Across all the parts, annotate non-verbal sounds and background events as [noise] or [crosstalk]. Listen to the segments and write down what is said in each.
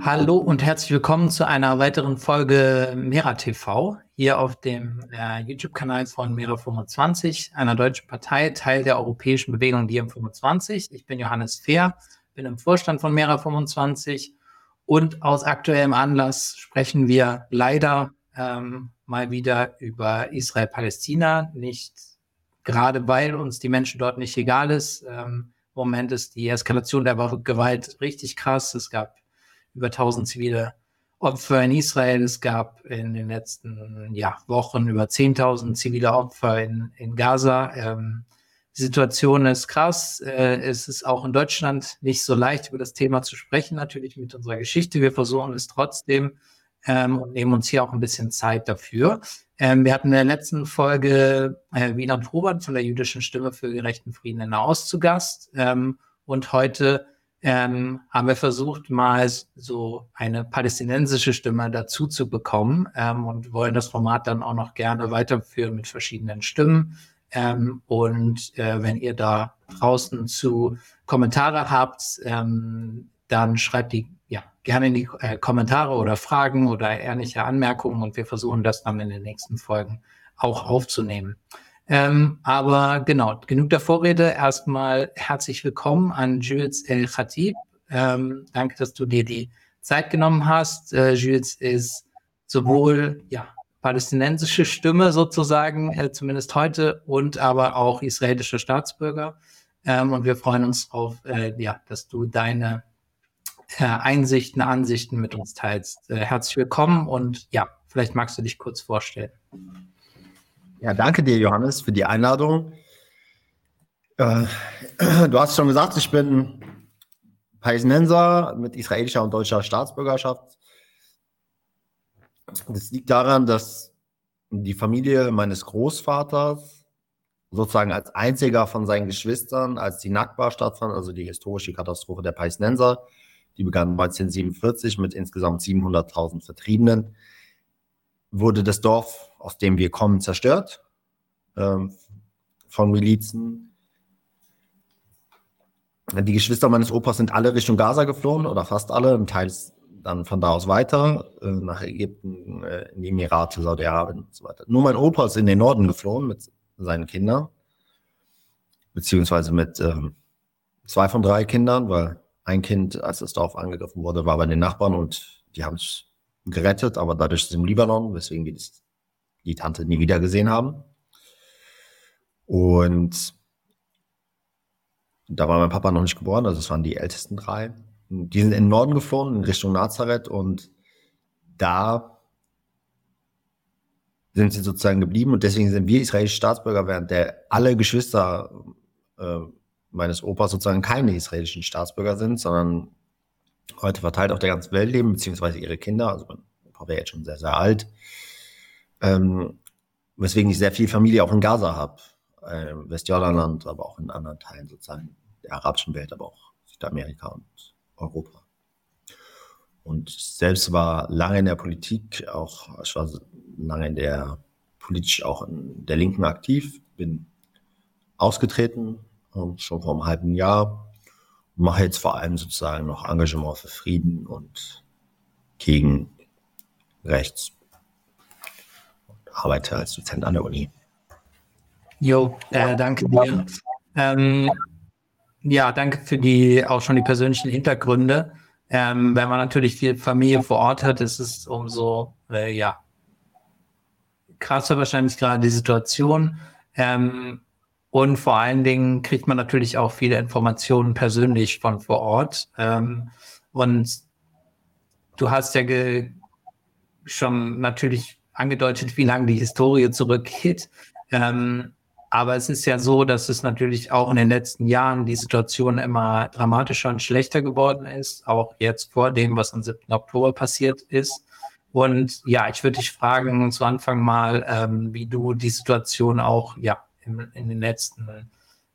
Hallo und herzlich willkommen zu einer weiteren Folge Mera TV hier auf dem äh, YouTube-Kanal von Mera25, einer deutschen Partei, Teil der europäischen Bewegung DiEM25. Ich bin Johannes Fehr, bin im Vorstand von Mera25 und aus aktuellem Anlass sprechen wir leider ähm, mal wieder über Israel-Palästina, nicht gerade weil uns die Menschen dort nicht egal ist. Ähm, Moment ist die Eskalation der Gewalt richtig krass. Es gab über 1000 zivile Opfer in Israel. Es gab in den letzten ja, Wochen über 10.000 zivile Opfer in, in Gaza. Ähm, die Situation ist krass. Äh, es ist auch in Deutschland nicht so leicht, über das Thema zu sprechen, natürlich mit unserer Geschichte. Wir versuchen es trotzdem ähm, und nehmen uns hier auch ein bisschen Zeit dafür. Ähm, wir hatten in der letzten Folge äh, Wiener Probert von der jüdischen Stimme für gerechten Frieden in Nahost zu Gast. Ähm, und heute ähm, haben wir versucht, mal so eine palästinensische Stimme dazu zu bekommen ähm, und wollen das Format dann auch noch gerne weiterführen mit verschiedenen Stimmen. Ähm, und äh, wenn ihr da draußen zu Kommentare habt, ähm, dann schreibt die ja gerne in die äh, Kommentare oder Fragen oder ehrliche Anmerkungen und wir versuchen das dann in den nächsten Folgen auch aufzunehmen. Ähm, aber genau, genug der Vorrede. Erstmal herzlich willkommen an Jules El Khatib. Ähm, danke, dass du dir die Zeit genommen hast. Äh, Jules ist sowohl ja, palästinensische Stimme sozusagen, äh, zumindest heute, und aber auch israelischer Staatsbürger. Ähm, und wir freuen uns auf, äh, ja, dass du deine äh, Einsichten, Ansichten mit uns teilst. Äh, herzlich willkommen und ja, vielleicht magst du dich kurz vorstellen. Ja, danke dir, Johannes, für die Einladung. Äh, [clears throat] du hast schon gesagt, ich bin Palästinenser mit israelischer und deutscher Staatsbürgerschaft. Das liegt daran, dass die Familie meines Großvaters sozusagen als einziger von seinen Geschwistern, als die Nakba stattfand, also die historische Katastrophe der Palästinenser, die begann 1947 mit insgesamt 700.000 Vertriebenen, wurde das Dorf aus dem wir kommen, zerstört ähm, von Milizen. Die Geschwister meines Opas sind alle Richtung Gaza geflohen oder fast alle, ein Teil dann von da aus weiter äh, nach Ägypten, äh, in die Emirate, Saudi-Arabien und so weiter. Nur mein Opa ist in den Norden geflohen mit seinen Kindern, beziehungsweise mit ähm, zwei von drei Kindern, weil ein Kind, als das Dorf angegriffen wurde, war bei den Nachbarn und die haben es gerettet, aber dadurch ist es im Libanon, weswegen das die Tante nie wieder gesehen haben. Und da war mein Papa noch nicht geboren, also es waren die ältesten drei. Die sind in den Norden geflohen, in Richtung Nazareth und da sind sie sozusagen geblieben und deswegen sind wir israelische Staatsbürger, während der alle Geschwister äh, meines Opas sozusagen keine israelischen Staatsbürger sind, sondern heute verteilt auf der ganzen Welt leben, beziehungsweise ihre Kinder. Also mein Papa wäre jetzt schon sehr, sehr alt. Ähm, weswegen ich sehr viel Familie auch in Gaza habe, äh, Westjordanland, aber auch in anderen Teilen sozusagen der arabischen Welt, aber auch Südamerika und Europa. Und selbst war lange in der Politik, auch ich war lange in der politisch auch in der Linken aktiv, bin ausgetreten, ähm, schon vor einem halben Jahr, mache jetzt vor allem sozusagen noch Engagement für Frieden und gegen rechts arbeite als Dozent an der Uni. Jo, äh, danke dir. Ähm, ja, danke für die auch schon die persönlichen Hintergründe. Ähm, wenn man natürlich viel Familie vor Ort hat, ist es umso äh, ja krasser wahrscheinlich gerade die Situation. Ähm, und vor allen Dingen kriegt man natürlich auch viele Informationen persönlich von vor Ort. Ähm, und du hast ja schon natürlich angedeutet, wie lange die Historie zurückgeht. Ähm, aber es ist ja so, dass es natürlich auch in den letzten Jahren die Situation immer dramatischer und schlechter geworden ist, auch jetzt vor dem, was am 7. Oktober passiert ist. Und ja, ich würde dich fragen zu Anfang mal, ähm, wie du die Situation auch ja in, in, den letzten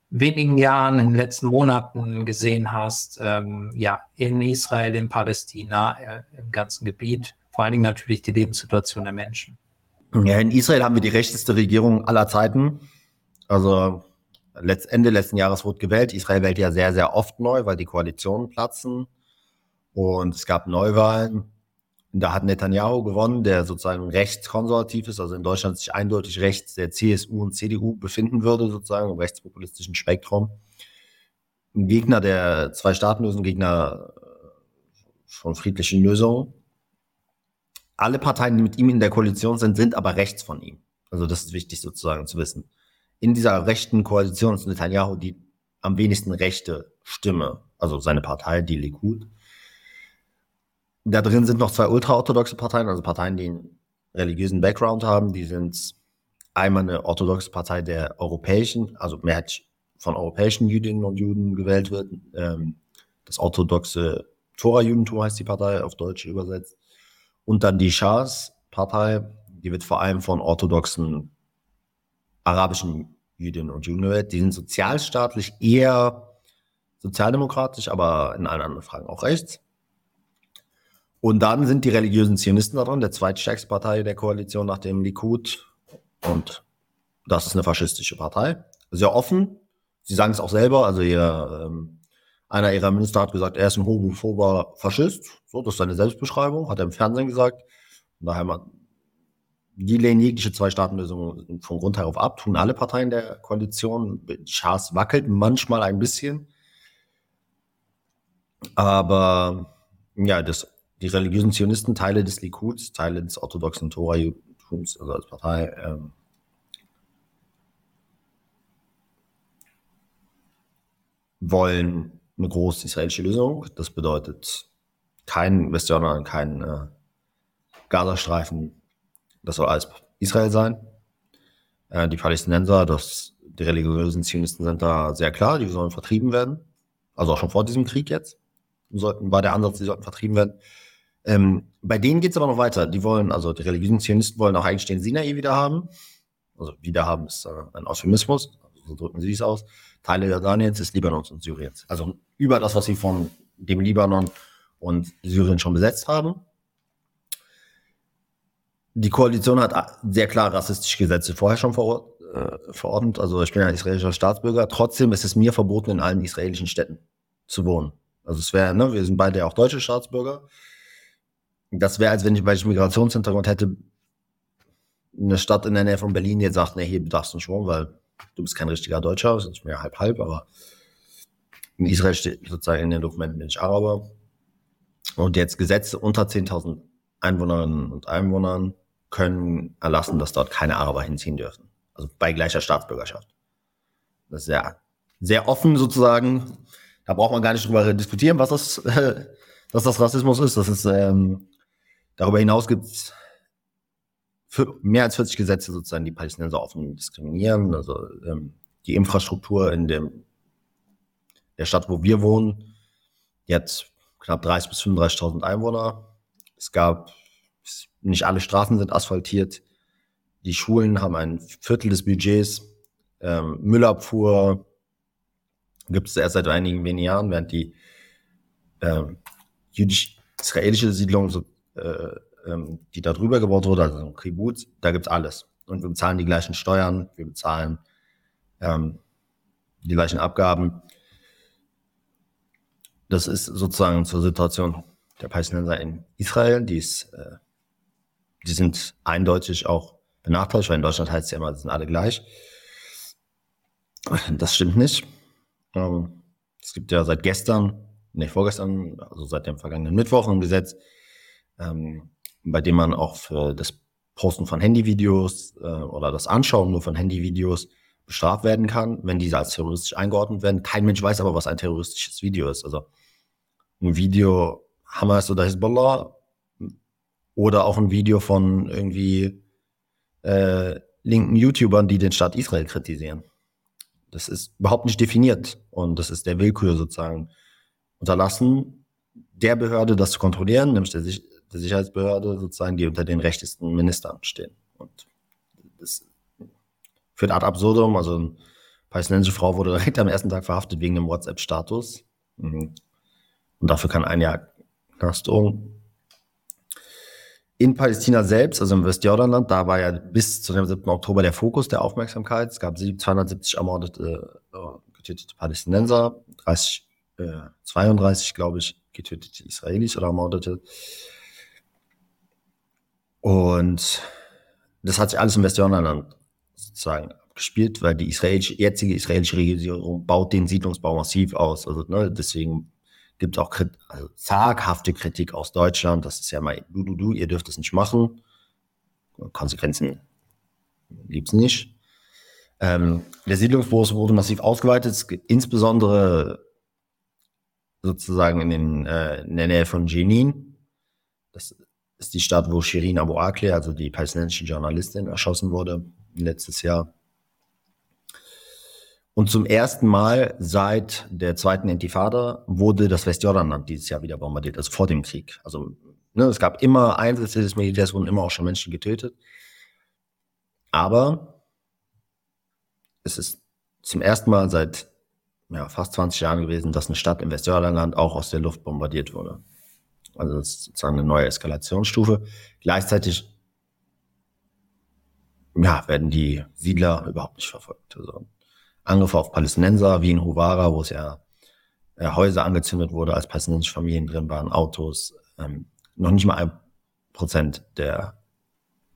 wenigen Jahren, in den letzten Monaten gesehen hast, ähm, ja in Israel, in Palästina, äh, im ganzen Gebiet vor allen Dingen natürlich die Lebenssituation der Menschen. Ja, in Israel haben wir die rechteste Regierung aller Zeiten. Also Ende letzten Jahres wurde gewählt. Israel wählt ja sehr, sehr oft neu, weil die Koalitionen platzen. Und es gab Neuwahlen. Da hat Netanyahu gewonnen, der sozusagen rechtskonservativ ist, also in Deutschland sich eindeutig rechts der CSU und CDU befinden würde, sozusagen im rechtspopulistischen Spektrum. Ein Gegner der Zwei-Staaten-Lösung, Gegner äh, von friedlichen Lösungen. Alle Parteien, die mit ihm in der Koalition sind, sind aber rechts von ihm. Also das ist wichtig sozusagen zu wissen. In dieser rechten Koalition ist Netanyahu die am wenigsten rechte Stimme, also seine Partei, die Likud. Da drin sind noch zwei ultraorthodoxe Parteien, also Parteien, die einen religiösen Background haben. Die sind einmal eine orthodoxe Partei der europäischen, also mehrheitlich von europäischen Jüdinnen und Juden gewählt wird. Ähm, das orthodoxe Tora-Judentum heißt die Partei, auf Deutsch übersetzt. Und dann die Shahs-Partei, die wird vor allem von orthodoxen arabischen Jüdinnen und Juden gewählt. Die sind sozialstaatlich eher sozialdemokratisch, aber in allen anderen Fragen auch rechts. Und dann sind die religiösen Zionisten da dran, der zweitstärkste Partei der Koalition nach dem Likud. Und das ist eine faschistische Partei. Sehr offen. Sie sagen es auch selber. Also ihr, ähm, einer ihrer Minister hat gesagt, er ist ein homophober Faschist. So, das ist seine Selbstbeschreibung, hat er im Fernsehen gesagt. Und daher man, die lehnen jegliche Zwei-Staaten-Lösung von Grund herauf ab, tun alle Parteien der Koalition. Schaas wackelt manchmal ein bisschen. Aber ja, das die religiösen Zionisten, Teile des Likuds, Teile des orthodoxen Tora-Judentums, also als Partei, ähm, wollen eine große israelische Lösung. Das bedeutet kein Westjordan, kein äh, Gazastreifen. Das soll alles Israel sein. Äh, die Palästinenser, das, die religiösen Zionisten sind da sehr klar, die sollen vertrieben werden. Also auch schon vor diesem Krieg jetzt. Sollten, war der Ansatz, die sollten vertrieben werden. Ähm, bei denen geht es aber noch weiter. Die wollen, also die religiösen Zionisten wollen auch eigentlich den Sinai wieder haben. Also wieder haben ist äh, ein Euphemismus, also so drücken sie es aus. Teile Jordaniens, des Libanons und Syriens. Also über das, was sie von dem Libanon und Syrien schon besetzt haben. Die Koalition hat sehr klar rassistische Gesetze vorher schon veror äh, verordnet. Also ich bin ein israelischer Staatsbürger. Trotzdem ist es mir verboten, in allen israelischen Städten zu wohnen. Also es wäre, ne, wir sind beide ja auch deutsche Staatsbürger. Das wäre, als wenn ich, ich Migrationshintergrund hätte, eine Stadt in der Nähe von Berlin jetzt sagt, nee, hier darfst du nicht wohnen, weil du bist kein richtiger Deutscher, ist mehr halb halb, aber in Israel steht sozusagen in den Dokumenten bin ich Araber. Und jetzt Gesetze unter 10.000 Einwohnerinnen und Einwohnern können erlassen, dass dort keine Araber hinziehen dürfen. Also bei gleicher Staatsbürgerschaft. Das ist sehr, sehr offen sozusagen. Da braucht man gar nicht drüber diskutieren, was das, äh, [laughs] was das Rassismus ist. Das ist ähm, Darüber hinaus gibt es mehr als 40 Gesetze sozusagen, die Palästinenser offen diskriminieren. Also ähm, die Infrastruktur in dem, der Stadt, wo wir wohnen, die hat knapp 30.000 bis 35.000 Einwohner. Es gab, nicht alle Straßen sind asphaltiert. Die Schulen haben ein Viertel des Budgets. Ähm, Müllabfuhr gibt es erst seit einigen wenigen Jahren, während die ähm, jüdisch-israelische Siedlung so äh, ähm, die da drüber gebaut wurde, also ein Kibbutz, da gibt's alles. Und wir bezahlen die gleichen Steuern, wir bezahlen ähm, die gleichen Abgaben. Das ist sozusagen zur Situation der Palästinenser in Israel. Die, ist, äh, die sind eindeutig auch benachteiligt, weil in Deutschland heißt es ja immer, die sind alle gleich. Das stimmt nicht. Ähm, es gibt ja seit gestern, nicht vorgestern, also seit dem vergangenen Mittwoch ein Gesetz, ähm, bei dem man auch für das Posten von Handyvideos äh, oder das Anschauen nur von Handyvideos bestraft werden kann, wenn diese als terroristisch eingeordnet werden. Kein Mensch weiß aber, was ein terroristisches Video ist. Also ein Video Hamas oder Hezbollah oder auch ein Video von irgendwie äh, linken YouTubern, die den Staat Israel kritisieren. Das ist überhaupt nicht definiert und das ist der Willkür sozusagen unterlassen, der Behörde das zu kontrollieren, nämlich der, der Sicherheitsbehörde sozusagen, die unter den rechtesten Ministern stehen. Und das führt ad absurdum. Also eine palästinensische Frau wurde direkt am ersten Tag verhaftet wegen dem WhatsApp-Status. Mhm. Und dafür kann ein Jahr Knastung. In Palästina selbst, also im Westjordanland, da war ja bis zu dem 7. Oktober der Fokus der Aufmerksamkeit. Es gab 270 ermordete, äh, getötete Palästinenser, 30 32, glaube ich, getötete Israelis oder ermordete. Und das hat sich alles im Westjordanland sozusagen gespielt, weil die israelische, jetzige israelische Regierung baut den Siedlungsbau massiv aus. Also ne, deswegen gibt es auch Krit also zaghafte Kritik aus Deutschland. Das ist ja mal, du, du, du, ihr dürft es nicht machen. Konsequenzen gibt es nicht. Ähm, der Siedlungsbau wurde massiv ausgeweitet, insbesondere sozusagen in, den, äh, in der Nähe von Jenin. Das ist die Stadt, wo Shirin Abu Akleh, also die palästinensische Journalistin, erschossen wurde letztes Jahr. Und zum ersten Mal seit der zweiten Intifada wurde das Westjordanland dieses Jahr wieder bombardiert, also vor dem Krieg. Also ne, es gab immer Einsätze des Militärs, wurden immer auch schon Menschen getötet. Aber es ist zum ersten Mal seit ja, fast 20 Jahren gewesen, dass eine Stadt im Westjordanland auch aus der Luft bombardiert wurde. Also das ist sozusagen eine neue Eskalationsstufe. Gleichzeitig ja, werden die Siedler überhaupt nicht verfolgt. Also Angriffe auf Palästinenser, wie in Huvara, wo es ja äh, Häuser angezündet wurde, als palästinensische Familien drin waren, Autos. Ähm, noch nicht mal ein Prozent der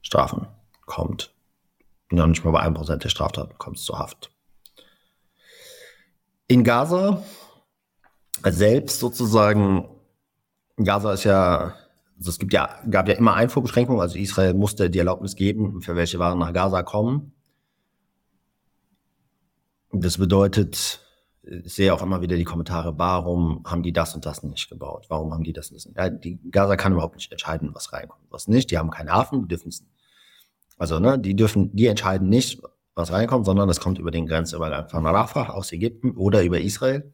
Strafen kommt. Noch nicht mal bei einem Prozent der Straftaten kommt es zur Haft. In Gaza selbst sozusagen, Gaza ist ja, also es gibt ja, gab ja immer Einfuhrbeschränkungen, also Israel musste die Erlaubnis geben, für welche Waren nach Gaza kommen. Das bedeutet, ich sehe auch immer wieder die Kommentare, warum haben die das und das nicht gebaut? Warum haben die das nicht? Ja, die Gaza kann überhaupt nicht entscheiden, was reinkommt, was nicht. Die haben keinen Hafen, die dürfen es. Also, ne, die dürfen, die entscheiden nicht, was reinkommt, sondern es kommt über den Grenzübergang von Rafah aus Ägypten oder über Israel.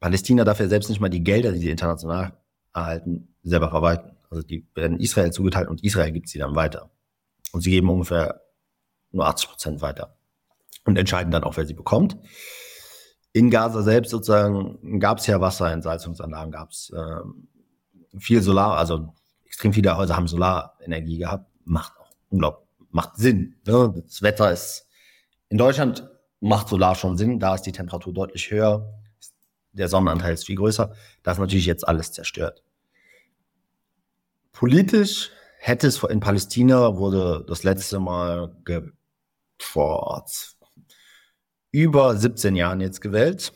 Palästina darf ja selbst nicht mal die Gelder, die sie international erhalten, selber verwalten. Also die werden Israel zugeteilt und Israel gibt sie dann weiter. Und sie geben ungefähr nur 80 Prozent weiter und entscheiden dann auch, wer sie bekommt. In Gaza selbst sozusagen gab es ja Wasser, Entsalzungsanlagen gab es äh, viel Solar, also extrem viele Häuser haben Solarenergie gehabt, macht auch unglaublich, macht Sinn. Ne? Das Wetter ist in Deutschland macht Solar schon Sinn, da ist die Temperatur deutlich höher, der Sonnenanteil ist viel größer, da ist natürlich jetzt alles zerstört. Politisch hätte es in Palästina wurde das letzte Mal vor über 17 Jahren jetzt gewählt.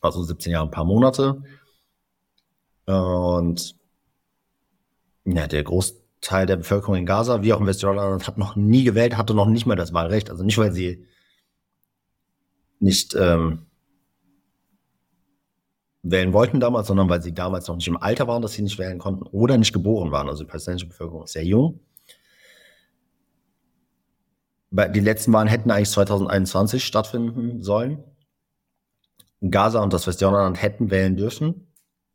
Also 17 Jahre, ein paar Monate. Und ja, der Großteil der Bevölkerung in Gaza, wie auch im Westjordanland, hat noch nie gewählt, hatte noch nicht mal das Wahlrecht. Also nicht, weil sie nicht ähm, wählen wollten damals, sondern weil sie damals noch nicht im Alter waren, dass sie nicht wählen konnten oder nicht geboren waren. Also die palästinensische Bevölkerung ist sehr jung die letzten Wahlen hätten eigentlich 2021 stattfinden sollen. Gaza und das Westjordanland hätten wählen dürfen,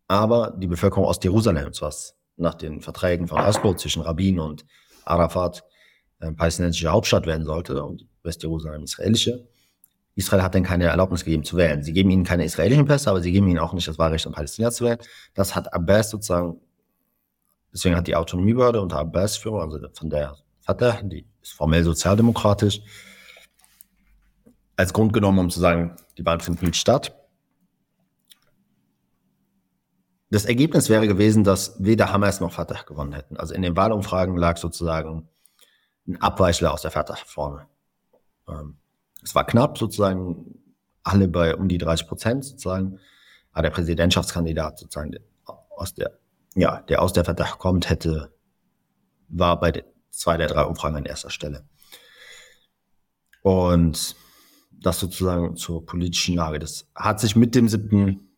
aber die Bevölkerung aus Jerusalem, was nach den Verträgen von Oslo zwischen Rabin und Arafat äh, palästinensische Hauptstadt werden sollte und Westjerusalem israelische. Israel hat dann keine Erlaubnis gegeben zu wählen. Sie geben ihnen keine israelischen Pässe, aber sie geben ihnen auch nicht das Wahlrecht, um Palästina zu wählen. Das hat Abbas sozusagen, deswegen hat die Autonomiebehörde unter Abbas Führung, also von der Fatah, die ist formell sozialdemokratisch, als Grund genommen, um zu sagen, die Wahlen finden nicht statt. Das Ergebnis wäre gewesen, dass weder Hamas noch Fatah gewonnen hätten. Also in den Wahlumfragen lag sozusagen ein Abweichler aus der Fatah vorne. Ähm, es war knapp, sozusagen alle bei um die 30 Prozent sozusagen. Aber der Präsidentschaftskandidat sozusagen aus der, ja, der aus der Fatah kommt, hätte, war bei, der, zwei der drei Umfragen an erster Stelle. Und das sozusagen zur politischen Lage. Das hat sich mit dem 7.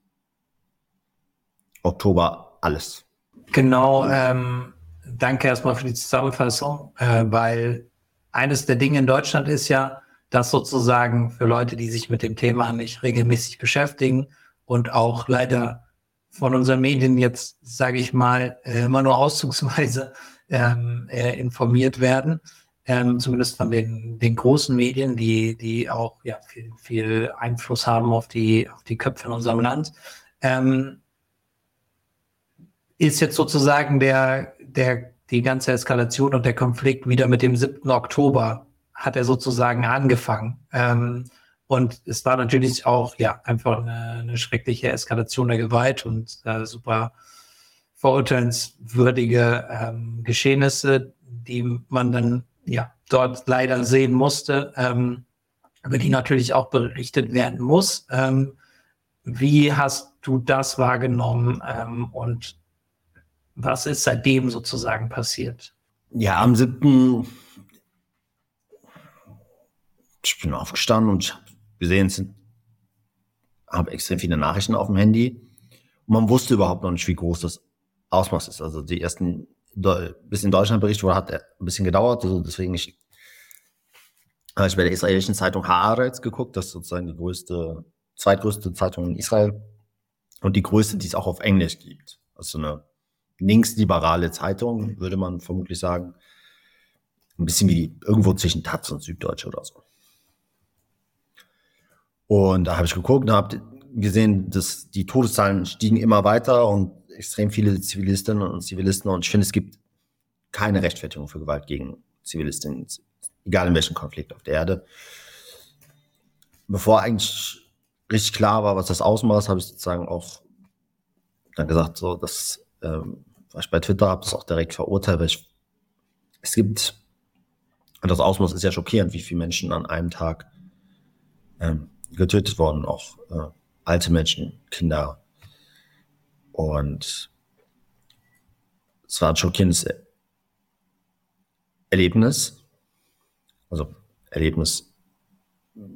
Oktober alles. Genau, ähm, danke erstmal für die Zusammenfassung, äh, weil eines der Dinge in Deutschland ist ja, dass sozusagen für Leute, die sich mit dem Thema nicht regelmäßig beschäftigen und auch leider von unseren Medien jetzt, sage ich mal, äh, immer nur auszugsweise ähm, äh, informiert werden, ähm, zumindest von den, den großen Medien, die, die auch ja, viel, viel Einfluss haben auf die, auf die Köpfe in unserem Land. Ähm, ist jetzt sozusagen der, der, die ganze Eskalation und der Konflikt wieder mit dem 7. Oktober hat er sozusagen angefangen. Ähm, Und es war natürlich auch ja einfach eine, eine schreckliche Eskalation der Gewalt und äh, super verurteilenswürdige ähm, Geschehnisse, die man dann ja dort leider sehen musste, ähm, über die natürlich auch berichtet werden muss. Ähm, wie hast du das wahrgenommen ähm, und was ist seitdem sozusagen passiert? Ja, am 7. Ich bin aufgestanden und ich habe gesehen, es habe extrem viele Nachrichten auf dem Handy. Und man wusste überhaupt noch nicht, wie groß das Ausmaß ist. Also die ersten, bis in Deutschland berichtet wurde, hat ein bisschen gedauert. Also deswegen ich, habe ich bei der israelischen Zeitung Haaretz geguckt. Das ist sozusagen die größte, zweitgrößte Zeitung in Israel. Und die größte, die es auch auf Englisch gibt. Also eine linksliberale Zeitung, würde man vermutlich sagen. Ein bisschen wie irgendwo zwischen Taz und Süddeutsche oder so. Und da habe ich geguckt und habe gesehen, dass die Todeszahlen stiegen immer weiter und extrem viele Zivilistinnen und Zivilisten. Und ich finde, es gibt keine Rechtfertigung für Gewalt gegen Zivilistinnen, egal in welchem Konflikt auf der Erde. Bevor eigentlich richtig klar war, was das ausmacht, habe ich sozusagen auch dann gesagt, so, das, ähm, was ich bei Twitter habe, das auch direkt verurteilt, weil ich, es gibt, und das Ausmaß ist ja schockierend, wie viele Menschen an einem Tag ähm, getötet worden, auch äh, alte Menschen, Kinder. Und es war ein schockierendes Erlebnis. Also Erlebnis,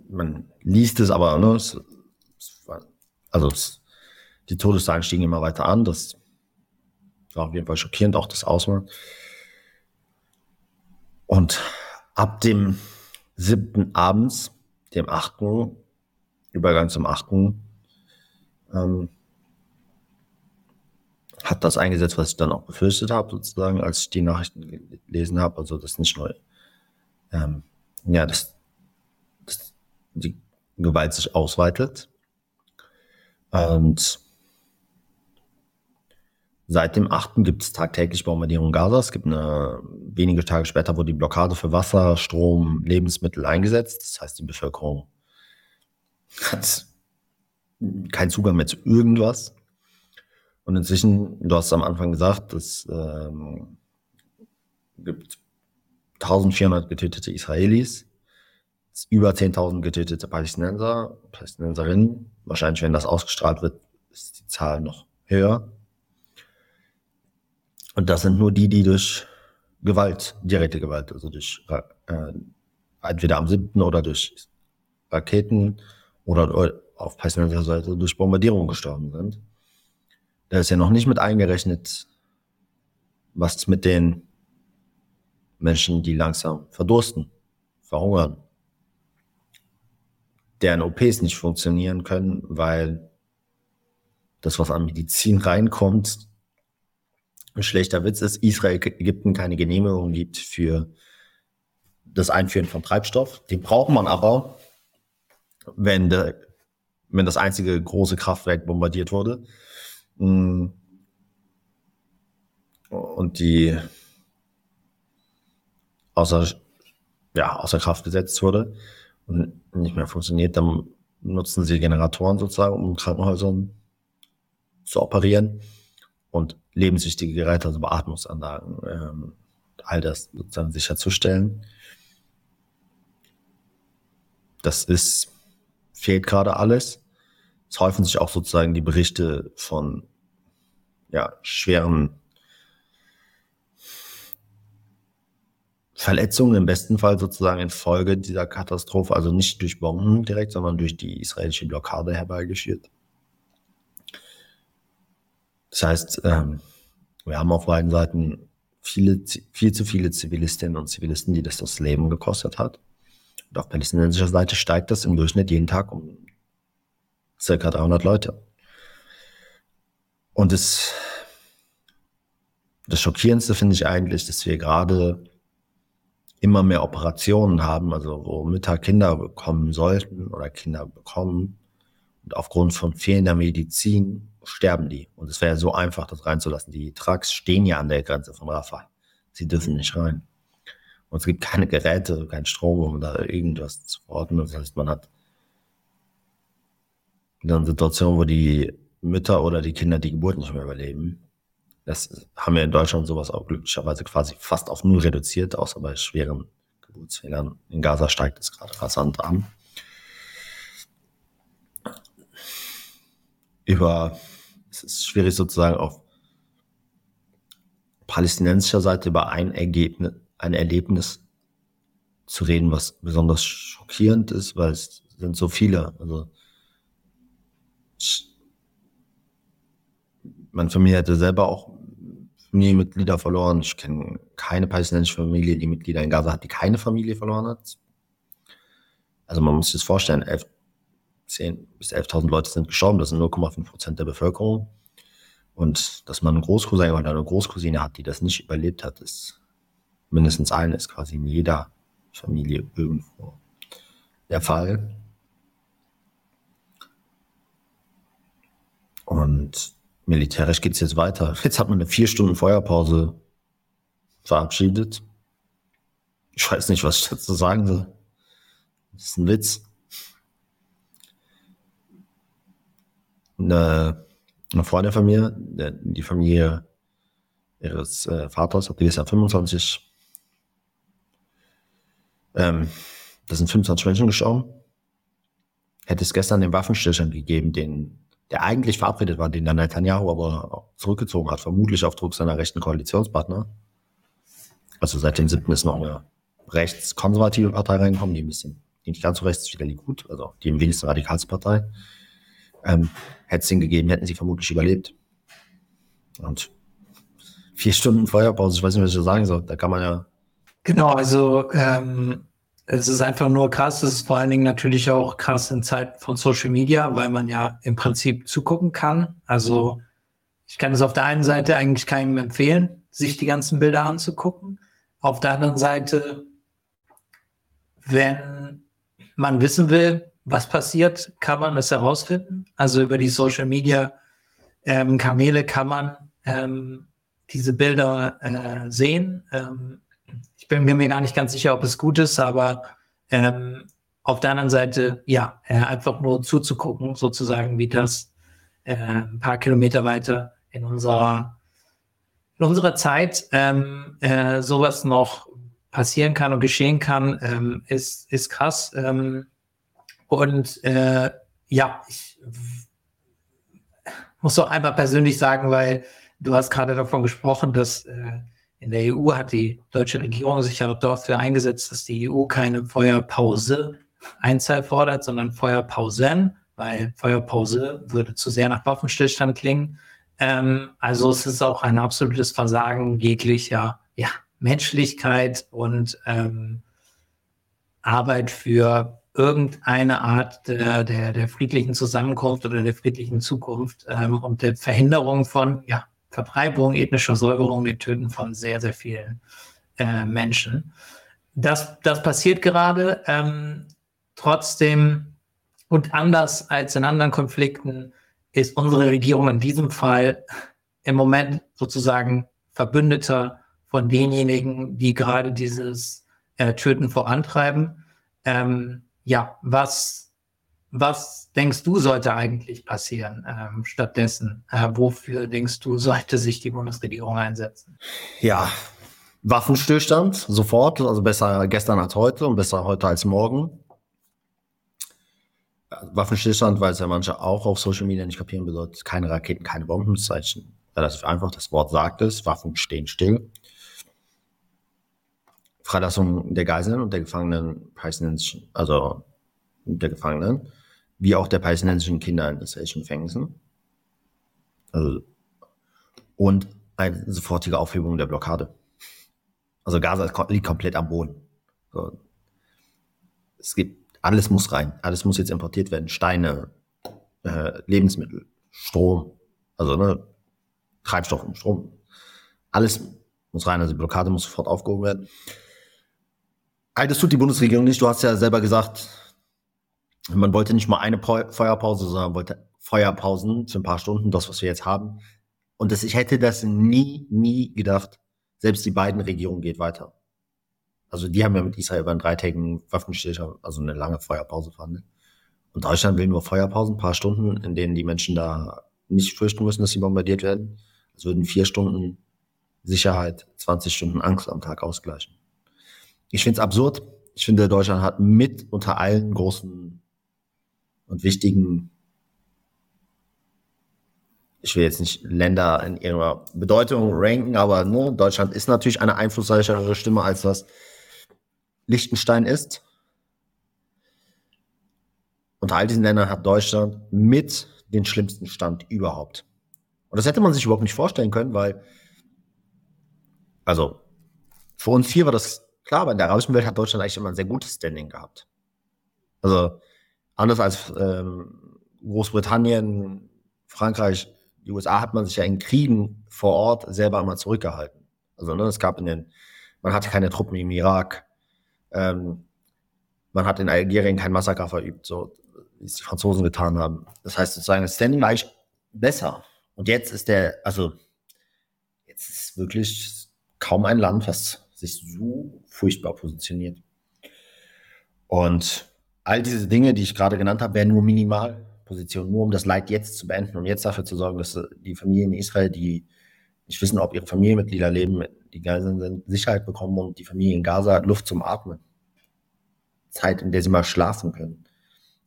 man liest es, aber ne, es, es war, also es, die Todeszahlen stiegen immer weiter an. Das war auf jeden Fall schockierend, auch das Ausmaß. Und ab dem siebten abends, dem achten, Übergang zum achten, ähm, hat das eingesetzt, was ich dann auch befürchtet habe, sozusagen, als ich die Nachrichten gelesen habe. Also das nicht nur, ähm, ja, dass, dass die Gewalt sich ausweitet. Und seit dem 8. gibt es tagtäglich Bombardierung Gaza. Es gibt eine, wenige Tage später wurde die Blockade für Wasser, Strom, Lebensmittel eingesetzt. Das heißt, die Bevölkerung hat keinen Zugang mehr zu irgendwas. Und inzwischen, du hast am Anfang gesagt, es ähm, gibt 1400 getötete Israelis, über 10.000 getötete Palästinenser, Palästinenserinnen. Wahrscheinlich, wenn das ausgestrahlt wird, ist die Zahl noch höher. Und das sind nur die, die durch Gewalt, direkte Gewalt, also durch äh, entweder am 7. oder durch Raketen oder auf palästinensischer Seite durch Bombardierung gestorben sind. Da ist ja noch nicht mit eingerechnet, was mit den Menschen, die langsam verdursten, verhungern, deren OPs nicht funktionieren können, weil das, was an Medizin reinkommt, ein schlechter Witz ist, Israel Ägypten keine Genehmigung gibt für das Einführen von Treibstoff. Den braucht man aber, wenn, de, wenn das einzige große Kraftwerk bombardiert wurde mm. und die außer, ja, außer Kraft gesetzt wurde und nicht mehr funktioniert, dann nutzen sie Generatoren sozusagen, um Krankenhäusern zu operieren und lebenswichtige Geräte, also Beatmungsanlagen, ähm, all das sozusagen sicherzustellen. Das ist fehlt gerade alles. Es häufen sich auch sozusagen die Berichte von ja, schweren Verletzungen im besten Fall sozusagen infolge dieser Katastrophe, also nicht durch Bomben direkt, sondern durch die israelische Blockade herbeigeführt. Das heißt, ähm, wir haben auf beiden Seiten viele, viel zu viele Zivilistinnen und Zivilisten, die das das Leben gekostet hat. Und auf palästinensischer Seite steigt das im Durchschnitt jeden Tag um circa 300 Leute. Und das, das Schockierendste finde ich eigentlich, dass wir gerade immer mehr Operationen haben, also wo Mütter Kinder bekommen sollten oder Kinder bekommen. Und aufgrund von fehlender Medizin sterben die. Und es wäre so einfach, das reinzulassen. Die Trucks stehen ja an der Grenze von Rafah. Sie dürfen nicht rein. Und es gibt keine Geräte, kein Strom, um da irgendwas zu ordnen. Das heißt, man hat in einer Situation, wo die Mütter oder die Kinder die Geburt nicht mehr überleben. Das haben wir in Deutschland sowas auch glücklicherweise quasi fast auf null reduziert, außer bei schweren Geburtsfehlern. In Gaza steigt es gerade rasant an. Über, es ist schwierig sozusagen auf palästinensischer Seite über ein Ergebnis, ein Erlebnis zu reden, was besonders schockierend ist, weil es sind so viele. Also meine Familie hätte selber auch Familienmitglieder verloren. Ich kenne keine palästinensische Familie, die Mitglieder in Gaza hat, die keine Familie verloren hat. Also man muss sich das vorstellen, 11, 10 bis 11.000 Leute sind gestorben, das sind 0,5 Prozent der Bevölkerung. Und dass man eine Großcousine oder eine Großcousine hat, die das nicht überlebt hat, ist mindestens eine, ist quasi in jeder Familie irgendwo der Fall. Und militärisch geht es jetzt weiter. Jetzt hat man eine vier Stunden Feuerpause verabschiedet. Ich weiß nicht, was ich dazu sagen soll. Das ist ein Witz. Eine, eine Freundin von mir, die Familie ihres äh, Vaters, die ist ja 25. Ähm, da sind 25 Menschen gestorben. Hätte es gestern den Waffenstillstand gegeben, den der eigentlich verabredet war, den dann Netanyahu aber zurückgezogen hat, vermutlich auf Druck seiner rechten Koalitionspartner. Also seit dem 7. ist noch eine rechtskonservative Partei reingekommen, die ein bisschen, die nicht ganz so rechts ist wie der Likud, also die im wenigsten radikalste Partei. Ähm, hätte es den gegeben, hätten sie vermutlich überlebt. Und vier Stunden Feuerpause, ich weiß nicht, was ich sagen soll. Da kann man ja. Genau, also ähm, es ist einfach nur krass. Es ist vor allen Dingen natürlich auch krass in Zeiten von Social Media, weil man ja im Prinzip zugucken kann. Also ich kann es auf der einen Seite eigentlich keinem empfehlen, sich die ganzen Bilder anzugucken. Auf der anderen Seite, wenn man wissen will, was passiert, kann man es herausfinden. Also über die Social Media ähm, Kanäle kann man ähm, diese Bilder äh, sehen. Ähm, bin mir gar nicht ganz sicher, ob es gut ist, aber ähm, auf der anderen Seite, ja, äh, einfach nur zuzugucken, sozusagen, wie das äh, ein paar Kilometer weiter in unserer, in unserer Zeit ähm, äh, sowas noch passieren kann und geschehen kann, ähm, ist, ist krass. Ähm, und äh, ja, ich muss auch einmal persönlich sagen, weil du hast gerade davon gesprochen, dass äh, in der EU hat die deutsche Regierung sich ja dafür eingesetzt, dass die EU keine Feuerpause Einzahl fordert, sondern Feuerpausen, weil Feuerpause würde zu sehr nach Waffenstillstand klingen. Ähm, also es ist auch ein absolutes Versagen jeglicher ja, Menschlichkeit und ähm, Arbeit für irgendeine Art der, der, der friedlichen Zusammenkunft oder der friedlichen Zukunft ähm, und der Verhinderung von ja, Vertreibung, ethnischer Säuberung, die Töten von sehr, sehr vielen äh, Menschen. Das, das passiert gerade. Ähm, trotzdem und anders als in anderen Konflikten ist unsere Regierung in diesem Fall im Moment sozusagen Verbündeter von denjenigen, die gerade dieses äh, Töten vorantreiben. Ähm, ja, was was denkst du, sollte eigentlich passieren ähm, stattdessen? Äh, wofür denkst du, sollte sich die Bundesregierung einsetzen? Ja, Waffenstillstand sofort, also besser gestern als heute und besser heute als morgen. Waffenstillstand, weil es ja manche auch auf Social Media nicht kapieren, bedeutet keine Raketen, keine Bombenzeichen. Relativ einfach, das Wort sagt es, Waffen stehen still. Freilassung der Geiseln und der Gefangenen, also der Gefangenen wie auch der palästinensischen Kinder in israelischen Gefängnissen. Also, und eine sofortige Aufhebung der Blockade. Also Gaza liegt komplett am Boden. So. Es gibt, alles muss rein. Alles muss jetzt importiert werden. Steine, äh, Lebensmittel, Strom, also ne, Treibstoff und Strom. Alles muss rein. Also die Blockade muss sofort aufgehoben werden. Das tut die Bundesregierung nicht. Du hast ja selber gesagt, man wollte nicht mal eine Feuerpause, sondern wollte Feuerpausen für ein paar Stunden, das, was wir jetzt haben. Und das, ich hätte das nie, nie gedacht. Selbst die beiden Regierungen geht weiter. Also die haben ja mit Israel über einen dreitägigen Waffenstillstand, also eine lange Feuerpause verhandelt. Und Und Deutschland will nur Feuerpausen, ein paar Stunden, in denen die Menschen da nicht fürchten müssen, dass sie bombardiert werden. Es würden vier Stunden Sicherheit, 20 Stunden Angst am Tag ausgleichen. Ich finde es absurd. Ich finde, Deutschland hat mit unter allen großen und wichtigen, ich will jetzt nicht Länder in ihrer Bedeutung ranken, aber ne, Deutschland ist natürlich eine einflussreichere Stimme, als was Liechtenstein ist. Unter all diesen Ländern hat Deutschland mit den schlimmsten Stand überhaupt. Und das hätte man sich überhaupt nicht vorstellen können, weil, also, für uns hier war das klar, aber in der arabischen Welt hat Deutschland eigentlich immer ein sehr gutes Standing gehabt. Also, anders als ähm, Großbritannien, Frankreich, die USA hat man sich ja in Kriegen vor Ort selber immer zurückgehalten. Also, ne, es gab in den, man hatte keine Truppen im Irak, ähm, man hat in Algerien kein Massaker verübt, so wie es die Franzosen getan haben. Das heißt sozusagen, das Standing war eigentlich besser. Und jetzt ist der, also jetzt ist wirklich kaum ein Land, was sich so furchtbar positioniert. Und all diese Dinge, die ich gerade genannt habe, wären nur Minimalpositionen, nur um das Leid jetzt zu beenden und jetzt dafür zu sorgen, dass die Familien in Israel, die nicht wissen, ob ihre Familienmitglieder leben, die Geiseln sind, Sicherheit bekommen und die Familie in Gaza hat Luft zum Atmen. Zeit, in der sie mal schlafen können.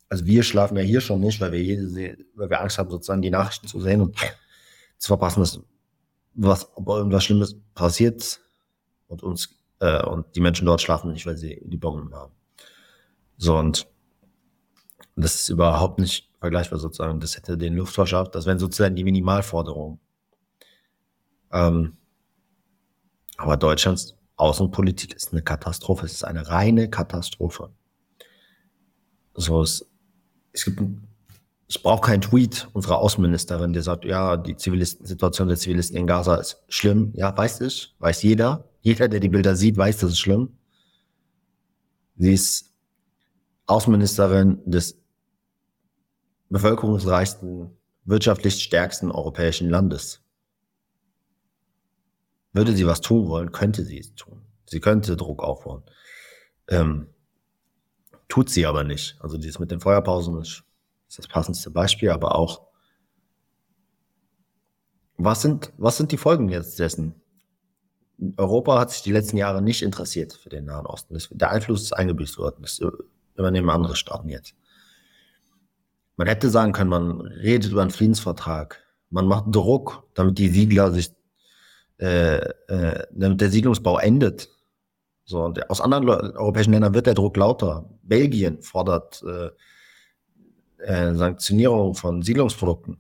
Also wir schlafen ja hier schon nicht, weil wir, jede, weil wir Angst haben, sozusagen die Nachrichten zu sehen und zu verpassen, dass was, ob irgendwas Schlimmes passiert und uns äh, und die Menschen dort schlafen nicht, weil sie die Bomben haben. So und das ist überhaupt nicht vergleichbar sozusagen. Das hätte den Luft verschafft. Das wären sozusagen die Minimalforderungen. Ähm, aber Deutschlands Außenpolitik ist eine Katastrophe. Es ist eine reine Katastrophe. So, es es gibt, ich brauche keinen Tweet unserer Außenministerin, der sagt, ja, die Zivilisten, Situation der Zivilisten in Gaza ist schlimm. Ja, weiß ich, weiß jeder. Jeder, der die Bilder sieht, weiß, das ist schlimm. Sie ist Außenministerin des bevölkerungsreichsten, wirtschaftlich stärksten europäischen Landes. Würde sie was tun wollen, könnte sie es tun. Sie könnte Druck aufbauen. Ähm, Tut sie aber nicht. Also dieses mit den Feuerpausen ist, ist das passendste Beispiel, aber auch was sind, was sind die Folgen jetzt dessen? Europa hat sich die letzten Jahre nicht interessiert für den Nahen Osten. Der Einfluss ist eingebüßt worden. Das übernehmen andere Staaten jetzt. Man hätte sagen können, man redet über einen Friedensvertrag. Man macht Druck, damit die Siedler sich, äh, äh, damit der Siedlungsbau endet. So, und aus anderen europäischen Ländern wird der Druck lauter. Belgien fordert äh, äh, Sanktionierung von Siedlungsprodukten.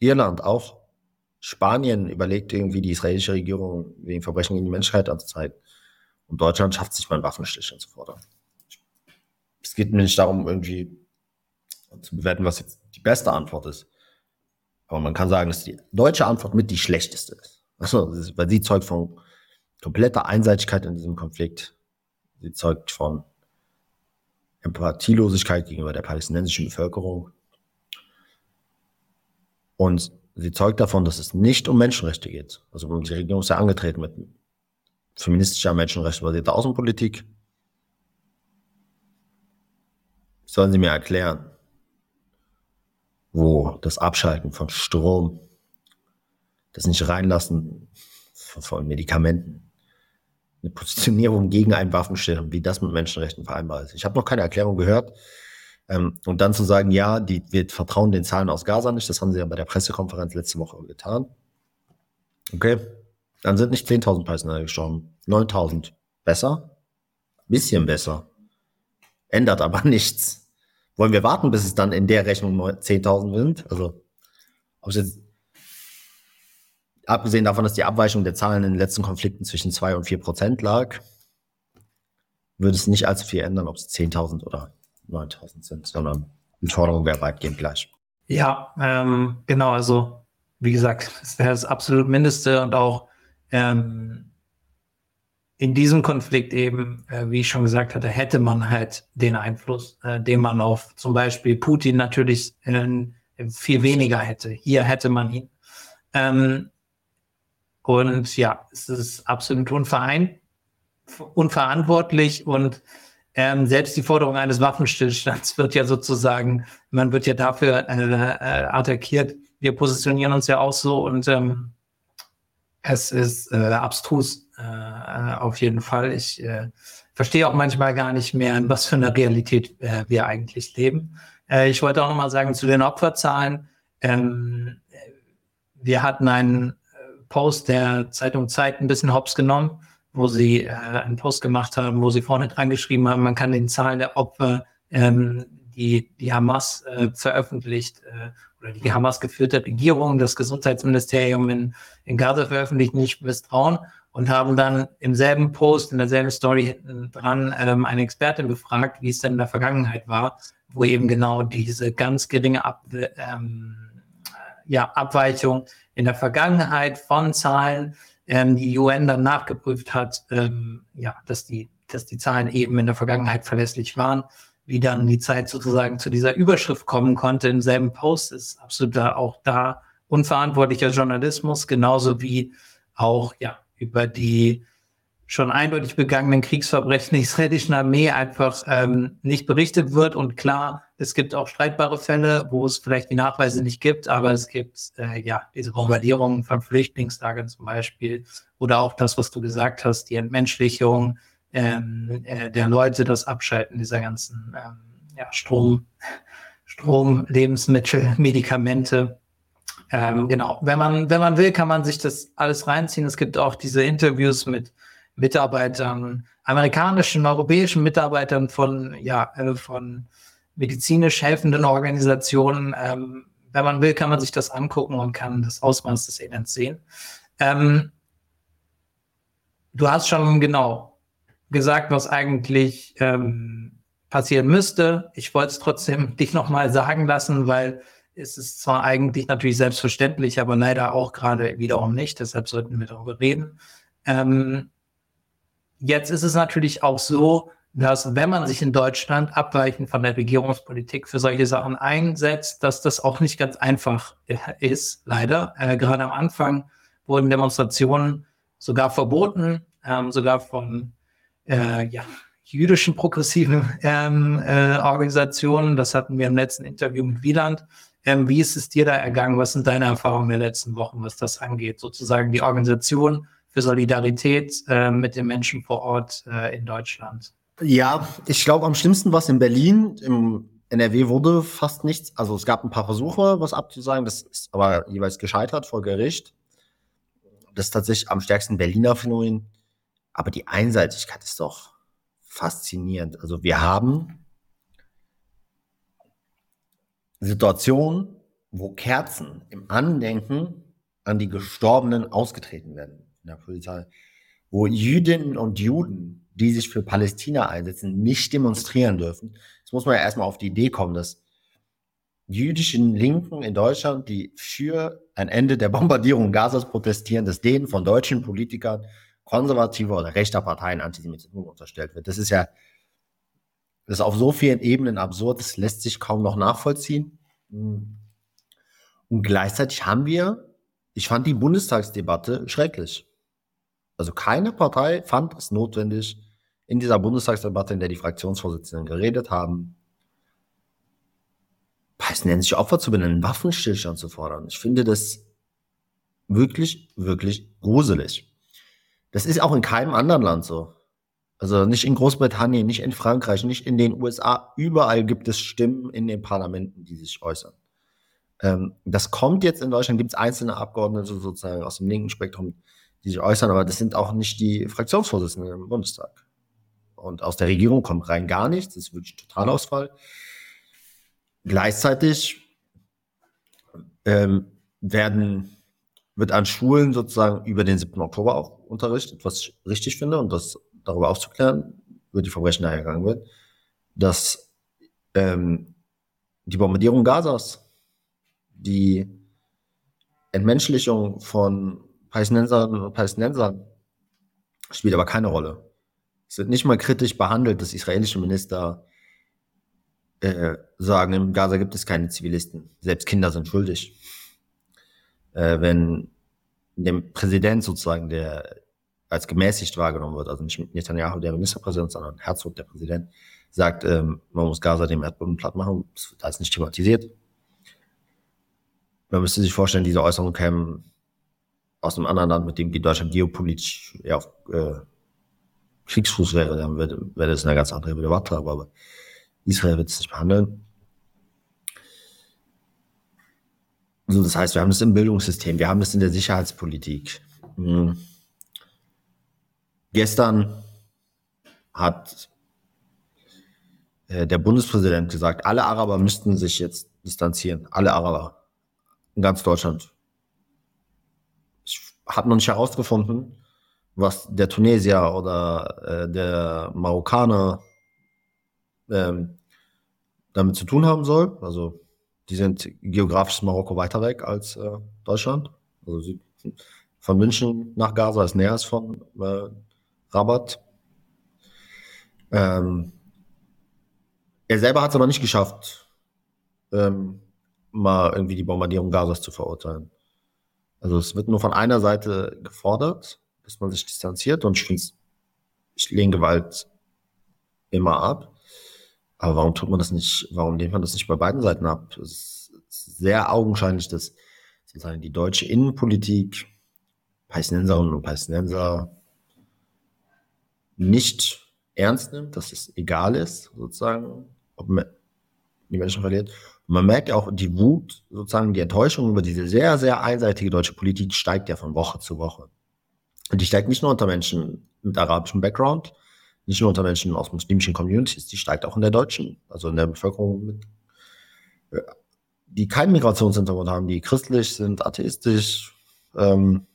Irland auch. Spanien überlegt irgendwie die israelische Regierung wegen Verbrechen gegen die Menschheit anzuzeigen. Und Deutschland schafft sich mal einen Waffenstillstand zu fordern. Es geht mir nicht darum, irgendwie zu bewerten, was jetzt die beste Antwort ist. Aber man kann sagen, dass die deutsche Antwort mit die schlechteste ist. Also, weil sie zeugt von komplette Einseitigkeit in diesem Konflikt. Sie zeugt von Empathielosigkeit gegenüber der palästinensischen Bevölkerung. Und sie zeugt davon, dass es nicht um Menschenrechte geht. Also die Regierung ist ja angetreten mit feministischer, menschenrechtsbasierter Außenpolitik. Sollen Sie mir erklären, wo das Abschalten von Strom, das nicht reinlassen von Medikamenten, eine Positionierung gegen einen Waffenstillstand, wie das mit Menschenrechten vereinbar ist. Ich habe noch keine Erklärung gehört. Ähm, und dann zu sagen, ja, die, wir vertrauen den Zahlen aus Gaza nicht, das haben sie ja bei der Pressekonferenz letzte Woche getan. Okay, dann sind nicht 10.000 Palästinenser gestorben, 9.000. Besser? Bisschen besser. Ändert aber nichts. Wollen wir warten, bis es dann in der Rechnung 10.000 sind? Also, ob es jetzt abgesehen davon, dass die Abweichung der Zahlen in den letzten Konflikten zwischen 2 und 4 Prozent lag, würde es nicht allzu viel ändern, ob es 10.000 oder 9.000 sind, sondern die Forderung wäre weitgehend gleich. Ja, ähm, genau. Also, wie gesagt, es wäre das absolut Mindeste und auch ähm, in diesem Konflikt eben, äh, wie ich schon gesagt hatte, hätte man halt den Einfluss, äh, den man auf zum Beispiel Putin natürlich äh, viel weniger hätte. Hier hätte man ihn. Ähm, und ja, es ist absolut unverein, unverantwortlich und Ähm, selbst die Forderung eines Waffenstillstands wird ja sozusagen, man wird ja dafür äh, äh, attackiert. Wir positionieren uns ja auch so und ähm, es ist äh, abstrus äh, auf jeden Fall. Ich äh, verstehe auch manchmal gar nicht mehr, in was für einer Realität äh, wir eigentlich leben. Äh, ich wollte auch noch mal sagen zu den Opferzahlen. Ähm, wir hatten einen äh, Post der Zeitung Zeit ein bisschen hops genommen wo sie äh, einen Post gemacht haben, wo sie vorne dran geschrieben haben, man kann den Zahlen der Opfer, ähm, die die Hamas veröffentlicht oder die Hamas geführte Regierung, das Gesundheitsministerium in, in Gaza veröffentlicht, nicht misstrauen und haben dann im selben Post, in derselben Story hinten dran ähm, eine Expertin befragt, wie es denn in der Vergangenheit war, wo eben genau diese ganz geringe Ab ähm, ja, Abweichung in der Vergangenheit von Zahlen ähm, die UN dann nachgeprüft hat, ähm, ja, dass die, dass die Zahlen eben in der Vergangenheit verlässlich waren, wie dann die Zeit sozusagen zu dieser Überschrift kommen konnte im selben Post, ist absolut auch da unverantwortlicher Journalismus, genauso wie auch ja über die schon eindeutig begangenen Kriegsverbrechen der israelischen Armee einfach ähm, nicht berichtet wird. Und klar, es gibt auch streitbare Fälle, wo es vielleicht die Nachweise nicht gibt, aber es gibt äh, ja diese Bombardierungen von Flüchtlingslagern zum Beispiel oder auch das, was du gesagt hast, die Entmenschlichung ähm, äh, der Leute, das Abschalten dieser ganzen ähm, ja, Strom, Strom, Lebensmittel, Medikamente. Ähm, genau, wenn man, wenn man will, kann man sich das alles reinziehen. Es gibt auch diese Interviews mit Mitarbeitern, amerikanischen, europäischen Mitarbeitern von, ja, äh, von medizinisch helfenden Organisationen. Ähm, wenn man will, kann man sich das angucken und kann das Ausmaß des Elends sehen. Ähm, du hast schon genau gesagt, was eigentlich ähm, passieren müsste. Ich wollte es trotzdem [laughs] dich nochmal sagen lassen, weil es ist zwar eigentlich natürlich selbstverständlich, aber leider auch gerade wiederum nicht. Deshalb sollten wir darüber reden. Ähm, Jetzt ist es natürlich auch so, dass wenn man sich in Deutschland abweichend von der Regierungspolitik für solche Sachen einsetzt, dass das auch nicht ganz einfach ist, leider. Äh, gerade am Anfang wurden Demonstrationen sogar verboten, ähm, sogar von äh, ja, jüdischen progressiven ähm, äh, Organisationen. Das hatten wir im letzten Interview mit Wieland. Ähm, wie ist es dir da ergangen? Was sind deine Erfahrungen der letzten Wochen, was das angeht? Sozusagen die Organisation für Solidarität äh, mit den Menschen vor Ort äh, in Deutschland? Ja, ich glaube, am schlimmsten war es in Berlin. Im NRW wurde fast nichts. Also es gab ein paar Versuche, was abzusagen. Das ist aber jeweils gescheitert vor Gericht. Das ist tatsächlich am stärksten Berliner Phänomen. Aber die Einseitigkeit ist doch faszinierend. Also wir haben Situationen, wo Kerzen im Andenken an die Gestorbenen ausgetreten werden in der Polizei, wo Jüdinnen und Juden, die sich für Palästina einsetzen, nicht demonstrieren dürfen. Jetzt muss man ja erstmal auf die Idee kommen, dass jüdischen Linken in Deutschland, die für ein Ende der Bombardierung Gazas protestieren, dass denen von deutschen Politikern konservativer oder rechter Parteien Antisemitismus unterstellt wird. Das ist ja das ist auf so vielen Ebenen absurd, das lässt sich kaum noch nachvollziehen. Und gleichzeitig haben wir, ich fand die Bundestagsdebatte schrecklich. Also keine Partei fand es notwendig, in dieser Bundestagsdebatte, in der die Fraktionsvorsitzenden geredet haben, palästinensische Opfer zu benennen, Waffenstillstand zu fordern. Ich finde das wirklich, wirklich gruselig. Das ist auch in keinem anderen Land so. Also nicht in Großbritannien, nicht in Frankreich, nicht in den USA. Überall gibt es Stimmen in den Parlamenten, die sich äußern. Ähm, das kommt jetzt in Deutschland, gibt es einzelne Abgeordnete sozusagen aus dem linken Spektrum, die sich äußern, aber das sind auch nicht die Fraktionsvorsitzenden im Bundestag. Und aus der Regierung kommt rein gar nichts, das ist wirklich Totalausfall. Gleichzeitig ähm, werden, wird an Schulen sozusagen über den 7. Oktober auch unterrichtet, was ich richtig finde und das darüber aufzuklären, über die Verbrechen dahergegangen wird, dass ähm, die Bombardierung Gazas, die Entmenschlichung von Palästinenserinnen und Palästinensern spielt aber keine Rolle. Es wird nicht mal kritisch behandelt, dass israelische Minister äh, sagen, im Gaza gibt es keine Zivilisten. Selbst Kinder sind schuldig. Äh, wenn dem Präsident sozusagen der als gemäßigt wahrgenommen wird. Also nicht Netanyahu der Ministerpräsident, sondern Herzog der Präsident sagt, ähm, man muss Gaza dem Erdboden platt machen. Das wird alles nicht thematisiert. Man müsste sich vorstellen, diese Äußerungen kämen aus einem anderen Land, mit dem Deutschland geopolitisch ja, auf äh, Kriegsfuß wäre, dann wäre, das eine ganz andere Debatte. Aber Israel wird es nicht behandeln. Also das heißt, wir haben das im Bildungssystem, wir haben das in der Sicherheitspolitik. Hm. Gestern hat äh, der Bundespräsident gesagt, alle Araber müssten sich jetzt distanzieren. Alle Araber in ganz Deutschland. Ich habe noch nicht herausgefunden, was der Tunesier oder äh, der Marokkaner ähm, damit zu tun haben soll. Also die sind geografisch Marokko weiter weg als äh, Deutschland. Also sie, von München nach Gaza ist näher als von äh, Rabat. Ähm, er selber hat es aber nicht geschafft, ähm, mal irgendwie die Bombardierung Gazas zu verurteilen. Also es wird nur von einer Seite gefordert, dass man sich distanziert und schließt, ich lehne Gewalt immer ab. Aber warum tut man das nicht, warum lehnt man das nicht bei beiden Seiten ab? Es ist sehr augenscheinlich, dass sozusagen die deutsche Innenpolitik Palästinenserinnen und Palästinenser nicht ernst nimmt, dass es egal ist, sozusagen, ob man die Menschen verliert. Und man merkt ja auch, die Wut, sozusagen die Enttäuschung über diese sehr, sehr einseitige deutsche Politik steigt ja von Woche zu Woche. Und die steigt nicht nur unter Menschen mit arabischem Background, nicht nur unter Menschen aus muslimischen Communities, die steigt auch in der deutschen, also in der Bevölkerung mit, äh, die keinen Migrationshintergrund haben, die christlich sind, atheistisch ähm,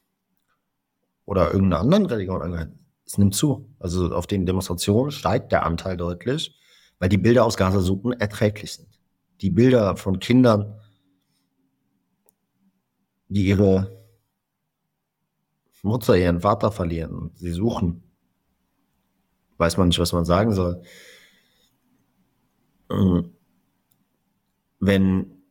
oder irgendeiner anderen Religion angehören. Es nimmt zu. Also auf den Demonstrationen steigt der Anteil deutlich, weil die Bilder aus Gaza so unerträglich sind. Die Bilder von Kindern, die ihre Mutter, ihren Vater verlieren, sie suchen weiß man nicht, was man sagen soll. Ähm, wenn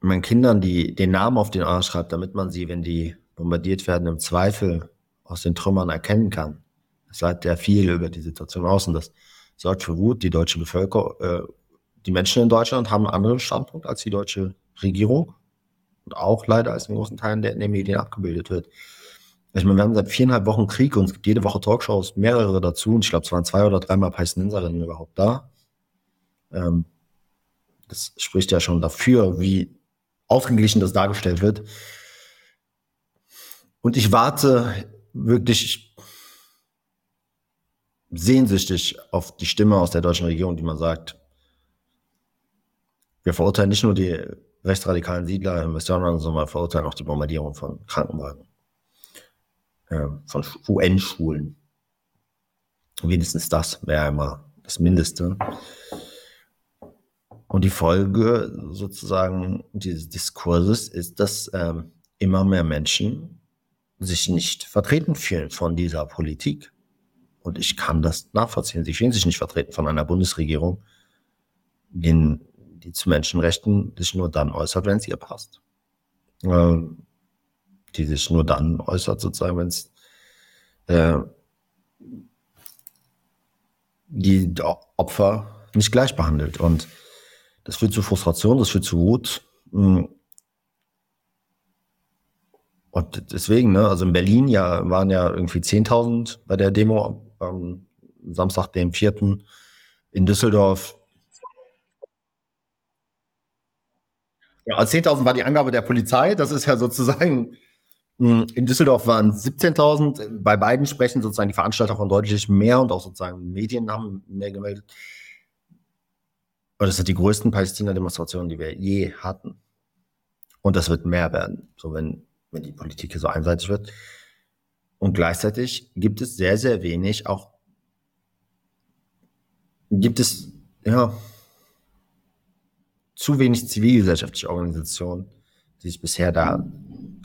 man Kindern die, den Namen auf den Arsch schreibt, damit man sie, wenn die bombardiert werden, im Zweifel aus den Trümmern erkennen kann. Das sagt ja viel über die Situation aus und das sorgt für Wut. Die deutsche Bevölkerung, äh, die Menschen in Deutschland haben einen anderen Standpunkt als die deutsche Regierung und auch leider als in großen Teilen der den Medien abgebildet wird. Ich meine, wir haben seit viereinhalb Wochen Krieg und es gibt jede Woche Talkshows, mehrere dazu. Und ich glaube, es waren zwei oder dreimal Palästinenserinnen überhaupt da. Ähm, das spricht ja schon dafür, wie ausgeglichen das dargestellt wird. Und ich warte wirklich sehnsüchtig auf die Stimme aus der deutschen Regierung, die man sagt, wir verurteilen nicht nur die rechtsradikalen Siedler in Westjordanland, sondern wir verurteilen auch die Bombardierung von Krankenwagen äh, von UN-Schulen. Wenigstens das wäre immer das Mindeste. Und die Folge sozusagen dieses Diskurses ist, dass ähm, immer mehr Menschen sich nicht vertreten fühlen von dieser Politik. Und ich kann das nachvollziehen. Sie fühlen sich nicht vertreten von einer Bundesregierung, die, die zu Menschenrechten sich nur dann äußert, wenn es ihr passt. Ähm, die sich nur dann äußert, sozusagen, wenn es äh, die Opfer nicht gleich behandelt. Und das führt zu Frustration, das führt zu Wut. Mm. Und deswegen, ne, also in Berlin ja waren ja irgendwie 10.000 bei der Demo am Samstag, dem 4. In Düsseldorf. Ja, 10.000 war die Angabe der Polizei. Das ist ja sozusagen hm, in Düsseldorf waren 17.000. Bei beiden sprechen sozusagen die Veranstalter von deutlich mehr und auch sozusagen Medien haben mehr gemeldet. Und das sind die größten Palästina-Demonstrationen, die wir je hatten. Und das wird mehr werden, so wenn, wenn die Politik hier so einseitig wird. Und gleichzeitig gibt es sehr, sehr wenig auch, gibt es, ja, zu wenig zivilgesellschaftliche Organisationen, die sich bisher da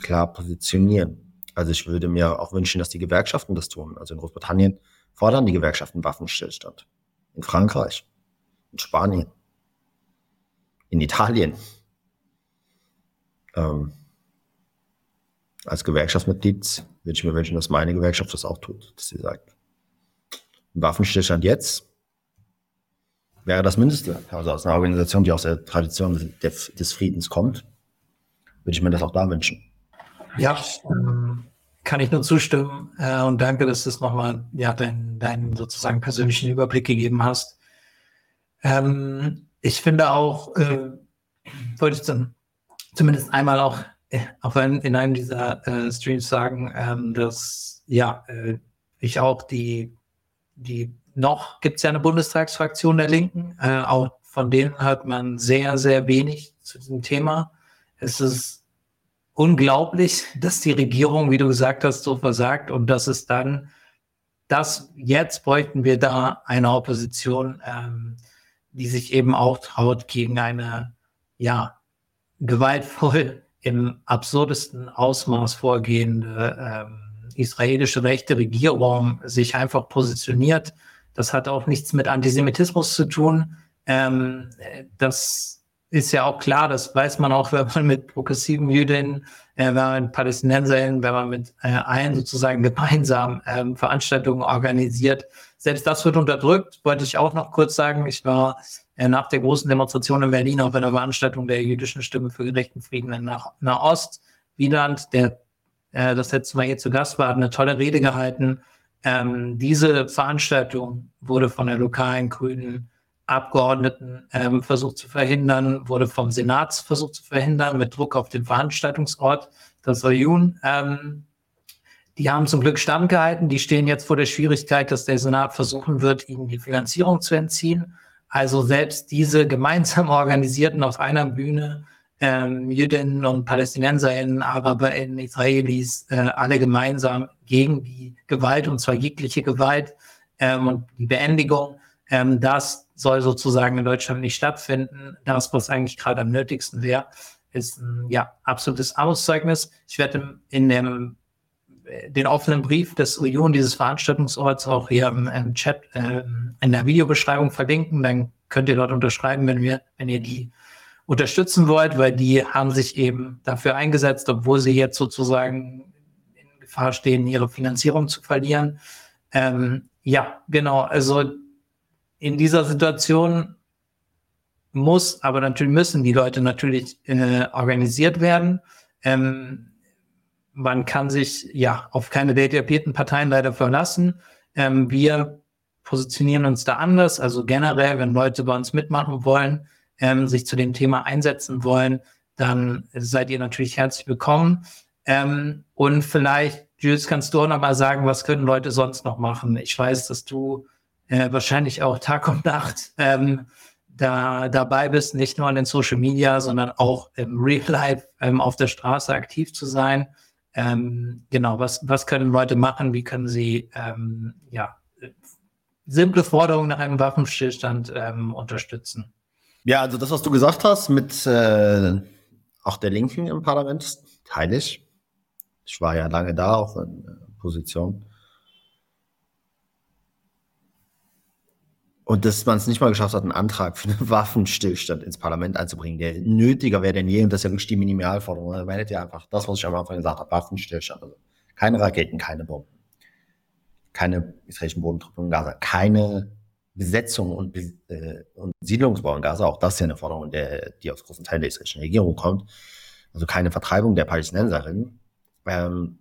klar positionieren. Also ich würde mir auch wünschen, dass die Gewerkschaften das tun. Also in Großbritannien fordern die Gewerkschaften Waffenstillstand. In Frankreich, in Spanien, in Italien. Ähm, als Gewerkschaftsmitglied würde ich mir wünschen, dass meine Gewerkschaft das auch tut, dass sie sagt, Waffenstillstand jetzt wäre das Mindeste. Also aus einer Organisation, die aus der Tradition des Friedens kommt, würde ich mir das auch da wünschen. Ja, ähm, kann ich nur zustimmen. Äh, und danke, dass du es nochmal, ja, deinen dein sozusagen persönlichen Überblick gegeben hast. Ähm, ich finde auch, äh, wollte ich dann zumindest einmal auch, auch in, in einem dieser äh, Streams sagen, ähm, dass ja, äh, ich auch die, die noch gibt es ja eine Bundestagsfraktion der Linken, äh, auch von denen hört man sehr, sehr wenig zu diesem Thema. Es ist unglaublich, [laughs] dass die Regierung, wie du gesagt hast, so versagt und dass es dann, dass jetzt bräuchten wir da eine Opposition, ähm, die sich eben auch traut, gegen eine, ja, gewaltvoll im absurdesten Ausmaß vorgehende ähm, israelische rechte Regierung sich einfach positioniert. Das hat auch nichts mit Antisemitismus zu tun. Ähm, das ist ja auch klar, das weiß man auch, [laughs] wenn man mit progressiven Jüdinnen, äh, wenn man mit Palästinensern, wenn man mit äh, allen sozusagen gemeinsam ähm, Veranstaltungen organisiert. Selbst das wird unterdrückt, wollte ich auch noch kurz sagen. Ich war äh, nach der großen Demonstration in Berlin auf einer Veranstaltung der jüdischen Stimme für gerechten Frieden in Nahost. Wieland, der äh, das letzte Mal hier zu Gast war, hat eine tolle Rede gehalten. Ähm, diese Veranstaltung wurde von der lokalen Grünen Abgeordneten ähm, versucht zu verhindern, wurde vom Senat versucht zu verhindern mit Druck auf den Veranstaltungsort, das Oyun. Ähm, die haben zum Glück standgehalten. Die stehen jetzt vor der Schwierigkeit, dass der Senat versuchen wird, ihnen die Finanzierung zu entziehen. Also selbst diese gemeinsam [laughs] organisierten auf einer Bühne ähm, Jüdinnen und PalästinenserInnen, AraberInnen, Israelis, äh, alle gemeinsam gegen die Gewalt und zwar jegliche Gewalt ähm, und die Beendigung. Ähm, das soll sozusagen in Deutschland nicht stattfinden. Das, was eigentlich gerade am nötigsten wäre, ist ein ja, absolutes Armutszeugnis. Ich werde in dem den offenen Brief des Union dieses Veranstaltungsorts auch hier im, im Chat äh, in der Videobeschreibung verlinken. Dann könnt ihr dort unterschreiben, wenn wir, wenn ihr die unterstützen wollt, weil die haben sich eben dafür eingesetzt, obwohl sie jetzt sozusagen in Gefahr stehen, ihre Finanzierung zu verlieren. Ähm, ja, genau. Also in dieser Situation muss, aber natürlich müssen die Leute natürlich äh, organisiert werden. Ähm, man kann sich ja auf keine etablierten Parteien leider verlassen. Ähm, wir positionieren uns da anders. Also generell, wenn Leute bei uns mitmachen wollen, ähm, sich zu dem Thema einsetzen wollen, dann seid ihr natürlich herzlich willkommen. Ähm, und vielleicht, Jules, kannst du auch noch mal sagen, was können Leute sonst noch machen? Ich weiß, dass du äh, wahrscheinlich auch Tag und Nacht ähm, da dabei bist, nicht nur in den Social Media, sondern auch im Real Life ähm, auf der Straße aktiv zu sein. Ähm, genau, was, was können Leute machen? Wie können sie ähm, ja, simple Forderungen nach einem Waffenstillstand ähm, unterstützen? Ja, also das, was du gesagt hast mit äh, auch der Linken im Parlament, teile ich. Ich war ja lange da, auch in äh, Position. Und dass man es nicht mal geschafft hat, einen Antrag für einen [laughs] Waffenstillstand ins Parlament einzubringen, der nötiger wäre denn je. Und das ist ja wirklich die Minimalforderung. Man hätte ja einfach das, was ich am Anfang gesagt habe, Waffenstillstand. Also keine Raketen, keine Bomben, keine israelischen Bodentruppen in Gaza, keine Besetzung und, äh, und Siedlungsbau in Gaza. Auch das ist ja eine Forderung, der, die aus großen Teilen der israelischen Regierung kommt. Also keine Vertreibung der Palästinenserinnen, ähm,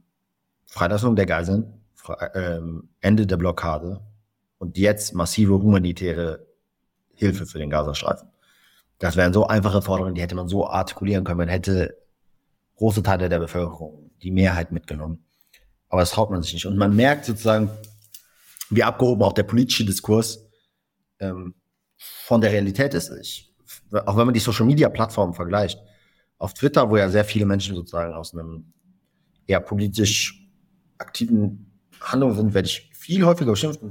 Freilassung der Geiseln, ähm, Ende der Blockade, und jetzt massive humanitäre Hilfe für den Gazastreifen. Das wären so einfache Forderungen, die hätte man so artikulieren können. Man hätte große Teile der Bevölkerung, die Mehrheit mitgenommen. Aber das traut man sich nicht. Und man merkt sozusagen, wie abgehoben auch der politische Diskurs ähm, von der Realität ist. Ich, auch wenn man die Social Media Plattformen vergleicht, auf Twitter, wo ja sehr viele Menschen sozusagen aus einem eher politisch aktiven Handlung sind, werde ich viel häufiger beschimpft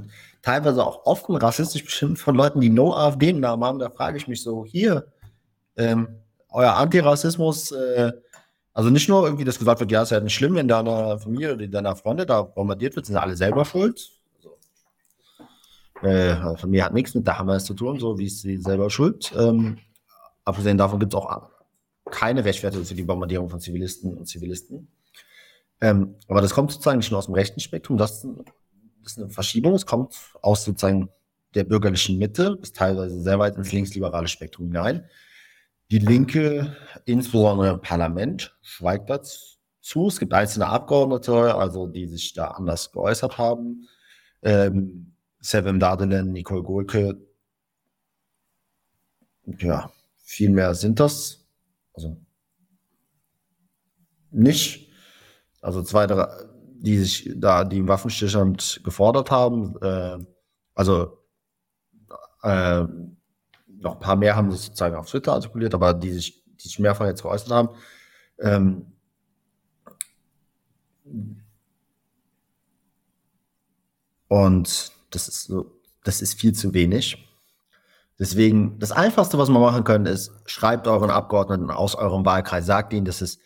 teilweise auch offen rassistisch beschimpft von Leuten, die no AfD im Namen haben. Da frage ich mich so, hier, ähm, euer Antirassismus, äh, also nicht nur irgendwie, dass gesagt wird, ja, es ist ja nicht schlimm, wenn deiner Familie oder deiner Freunde da bombardiert wird, sind alle selber schuld. Also, äh, Familie hat nichts mit der Hamas zu tun, so wie ist sie selber schuld. Ähm, abgesehen davon gibt es auch keine Rechtfertigung für die Bombardierung von Zivilisten und Zivilisten. Ähm, aber das kommt sozusagen nicht nur aus dem rechten Spektrum, das ist eine Verschiebung. Es kommt aus sozusagen der bürgerlichen Mitte, bis teilweise sehr weit ins linksliberale Spektrum hinein. Die Linke, insbesondere im Parlament, schweigt dazu. Es gibt einzelne Abgeordnete, also die sich da anders geäußert haben. Ähm, Sevim Dardelen, Nicole Golke. Ja, viel mehr sind das. Also nicht. Also zwei, drei, die sich da die Waffenstillstand gefordert haben. Äh, also äh, noch ein paar mehr haben das sozusagen auf Twitter artikuliert, aber die sich, die sich mehrfach jetzt geäußert haben. Ähm, und das ist so, das ist viel zu wenig. Deswegen, das Einfachste, was man machen können, ist, schreibt euren Abgeordneten aus eurem Wahlkreis, sagt ihnen, dass es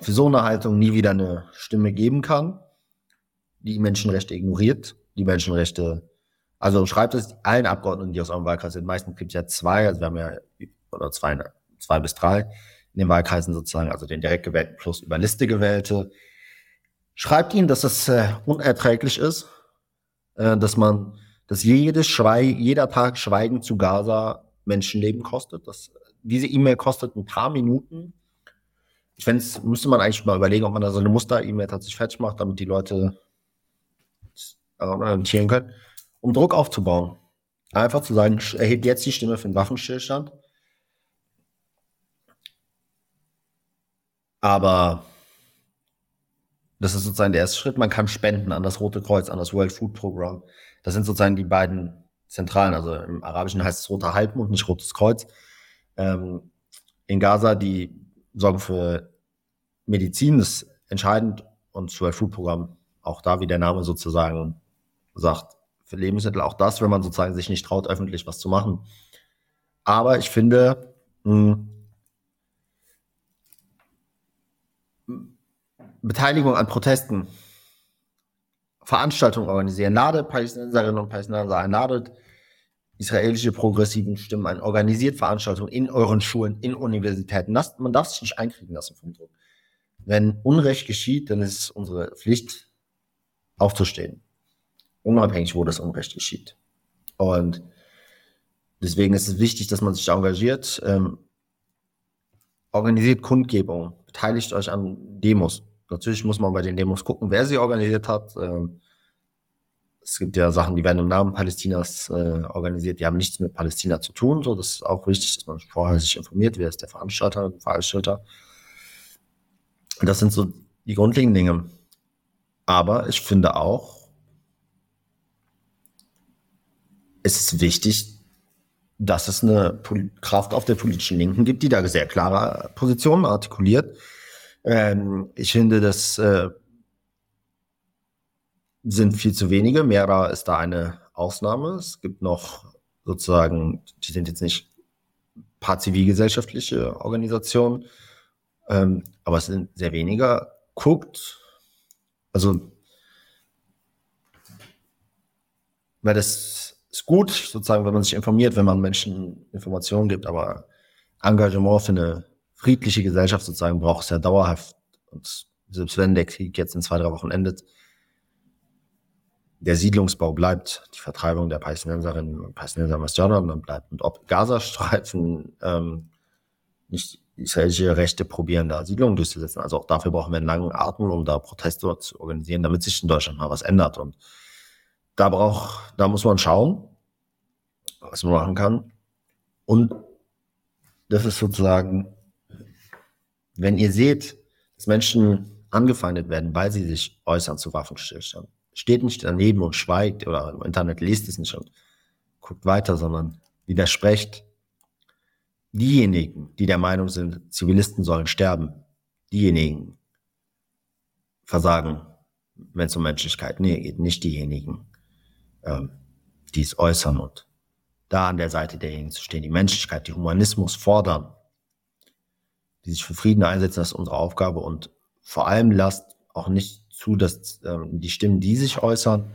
für so eine Haltung nie wieder eine Stimme geben kann, die Menschenrechte ignoriert, die Menschenrechte, also schreibt es allen Abgeordneten, die aus eurem Wahlkreis sind. Meistens gibt es ja zwei, also wir haben ja, oder zwei, zwei bis drei in den Wahlkreisen sozusagen, also den direkt gewählten plus über Liste gewählte. Schreibt ihnen, dass es äh, unerträglich ist, äh, dass man, dass jedes Schwei jeder Tag Schweigen zu Gaza Menschenleben kostet. Dass diese E-Mail kostet ein paar Minuten ich fände müsste man eigentlich mal überlegen, ob man da so eine Muster-E-Mail tatsächlich fertig macht, damit die Leute orientieren können, um Druck aufzubauen. Einfach zu sagen, erhebt jetzt die Stimme für den Waffenstillstand. Aber das ist sozusagen der erste Schritt. Man kann spenden an das Rote Kreuz, an das World Food Program. Das sind sozusagen die beiden zentralen. Also im Arabischen heißt es Roter Halbmond, nicht Rotes Kreuz. Ähm, in Gaza die sorgen für Medizin, ist entscheidend und für Food Programm auch da, wie der Name sozusagen sagt, für Lebensmittel auch das, wenn man sozusagen sich nicht traut, öffentlich was zu machen. Aber ich finde, mh, hm, Beteiligung an Protesten, Veranstaltungen organisieren, ladet Palästinenserinnen und Palästinenser ein, ladet israelische progressiven Stimmen ein, organisiert Veranstaltungen in euren Schulen, in Universitäten. Das, man darf sich nicht einkriegen lassen vom Druck. Wenn Unrecht geschieht, dann ist es unsere Pflicht, aufzustehen. Unabhängig, wo das Unrecht geschieht. Und deswegen ist es wichtig, dass man sich engagiert. Ähm, organisiert Kundgebungen, beteiligt euch an Demos. Natürlich muss man bei den Demos gucken, wer sie organisiert hat. Ähm, es gibt ja Sachen, die werden im Namen Palästinas äh, organisiert, die haben nichts mit Palästina zu tun. So, das ist auch wichtig, dass man vorher sich informiert, wer ist der Veranstalter, Veranstalter. Das sind so die grundlegenden Dinge. Aber ich finde auch, es ist wichtig, dass es eine Kraft auf der politischen Linken gibt, die da sehr klare Positionen artikuliert. Ähm, ich finde, dass äh, sind viel zu wenige. Mera ist da eine Ausnahme. Es gibt noch sozusagen, die sind jetzt nicht paar zivilgesellschaftliche Organisationen, ähm, aber es sind sehr weniger. Guckt, also, weil das ist gut, sozusagen, wenn man sich informiert, wenn man Menschen Informationen gibt, aber Engagement für eine friedliche Gesellschaft sozusagen braucht es ja dauerhaft. Und selbst wenn der Krieg jetzt in zwei, drei Wochen endet, der Siedlungsbau bleibt, die Vertreibung der Palästinenserinnen und Palästinenser im Westjordanland bleibt. Und ob Gazastreifen ähm, nicht israelische Rechte probieren, da Siedlungen durchzusetzen. Also auch dafür brauchen wir einen langen Atem, um da Proteste zu organisieren, damit sich in Deutschland mal was ändert. Und da braucht, da muss man schauen, was man machen kann. Und das ist sozusagen, wenn ihr seht, dass Menschen angefeindet werden, weil sie sich äußern zu Waffenstillstand, steht nicht daneben und schweigt oder im Internet liest es nicht und guckt weiter, sondern widersprecht. Diejenigen, die der Meinung sind, Zivilisten sollen sterben, diejenigen versagen, wenn es um Menschlichkeit geht, nicht diejenigen, ähm, die es äußern und da an der Seite derjenigen zu stehen, die Menschlichkeit, die Humanismus fordern, die sich für Frieden einsetzen, das ist unsere Aufgabe und vor allem lasst auch nicht zu, dass ähm, die Stimmen, die sich äußern,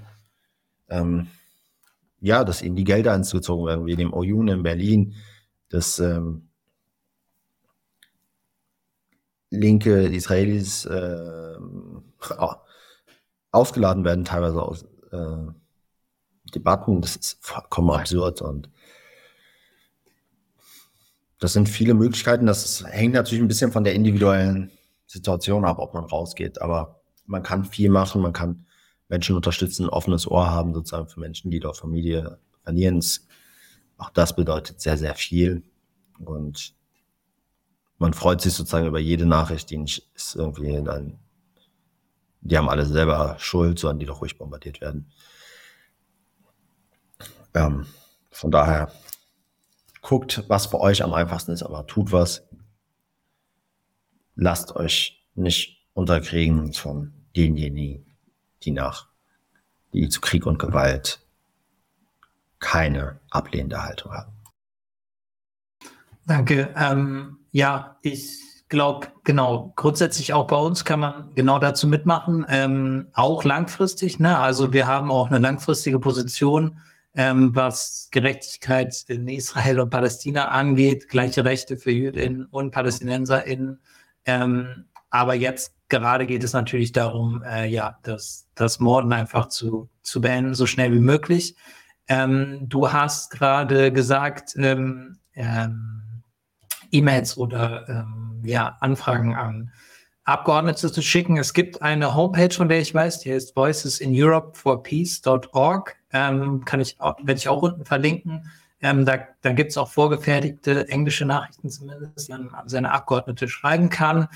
ähm, ja, dass ihnen die Gelder hinzugezogen werden, wie dem OUN in Berlin, dass ähm, linke Israelis äh, ausgeladen werden, teilweise aus äh, Debatten. Das ist vollkommen absurd und das sind viele Möglichkeiten. Das hängt natürlich ein bisschen von der individuellen Situation ab, ob man rausgeht. Aber man kann viel machen, man kann Menschen unterstützen, ein offenes Ohr haben, sozusagen für Menschen, die dort Familie verlieren. Auch das bedeutet sehr, sehr viel. Und man freut sich sozusagen über jede Nachricht, die nicht ist irgendwie dann, die haben alle selber Schuld, sondern die doch ruhig bombardiert werden. Ähm, von daher guckt, was für euch am einfachsten ist, aber tut was. Lasst euch nicht unterkriegen von denjenigen, die nach, die zu Krieg und Gewalt keine ablehnende Haltung haben. Danke. Ähm, ja, ich glaube, genau, grundsätzlich auch bei uns kann man genau dazu mitmachen, ähm, auch langfristig. Ne? Also wir haben auch eine langfristige Position, ähm, was Gerechtigkeit in Israel und Palästina angeht, gleiche Rechte für Jüdinnen und PalästinenserInnen. Ähm, aber jetzt gerade geht es natürlich darum, äh, ja, das, das Morden einfach zu, zu beenden, so schnell wie möglich. Ähm, du hast gerade gesagt, ähm, ähm, E-Mails oder ähm, ja, Anfragen an Abgeordnete zu schicken. Es gibt eine Homepage, von der ich weiß, die heißt voicesInEuropeforpeace.org. Ähm, kann ich auch, werde ich auch unten verlinken. Ähm, da da gibt es auch vorgefertigte englische Nachrichten zumindest, die man seine Abgeordnete schreiben kann.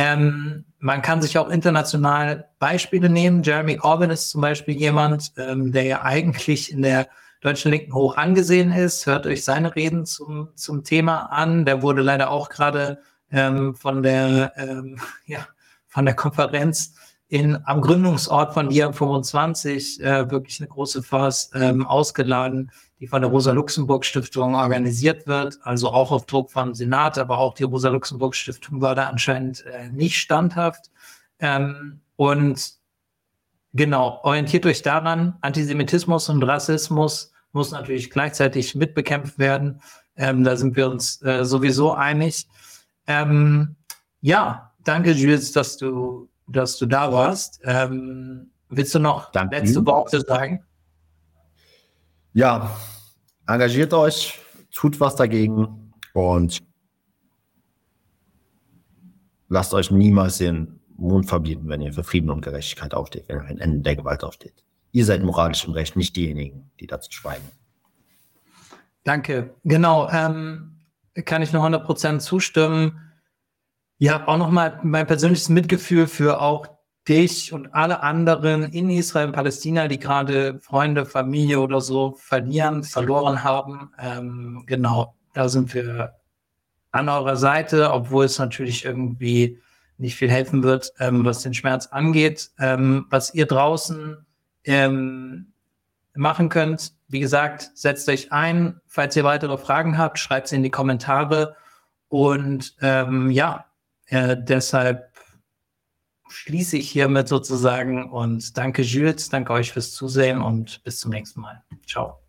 Ähm, man kann sich auch international Beispiele nehmen. Jeremy Corbyn ist zum Beispiel jemand, ähm, der ja eigentlich in der deutschen Linken hoch angesehen ist. Hört euch seine Reden zum, zum Thema an. Der wurde leider auch gerade ähm, von der ähm, [laughs] ja, von der Konferenz in, am Gründungsort von IAM 25 äh, wirklich eine große Farce ähm, ausgeladen, die von der Rosa-Luxemburg-Stiftung organisiert wird, also auch auf Druck vom Senat, aber auch die Rosa-Luxemburg-Stiftung war da anscheinend äh, nicht standhaft. Ähm, und genau, orientiert euch daran, Antisemitismus und Rassismus muss natürlich gleichzeitig mitbekämpft werden. Ähm, da sind wir uns äh, sowieso einig. Ähm, ja, danke, Jules, dass du, dass du da warst. Ähm, willst du noch danke. letzte Worte sagen? Ja, engagiert euch, tut was dagegen und lasst euch niemals den Mund verbieten, wenn ihr für Frieden und Gerechtigkeit aufsteht, wenn ihr ein Ende der Gewalt aufsteht. Ihr seid moralisch im Recht, nicht diejenigen, die dazu schweigen. Danke. Genau. Ähm, kann ich nur 100% zustimmen. Ja, auch nochmal mein persönliches Mitgefühl für auch dich und alle anderen in Israel und Palästina, die gerade Freunde, Familie oder so verlieren, verloren haben. Ähm, genau, da sind wir an eurer Seite, obwohl es natürlich irgendwie nicht viel helfen wird, ähm, was den Schmerz angeht. Ähm, was ihr draußen ähm, machen könnt, wie gesagt, setzt euch ein. Falls ihr weitere Fragen habt, schreibt sie in die Kommentare. Und ähm, ja, äh, deshalb schließe ich hiermit sozusagen und danke Jules, danke euch fürs Zusehen und bis zum nächsten Mal. Ciao.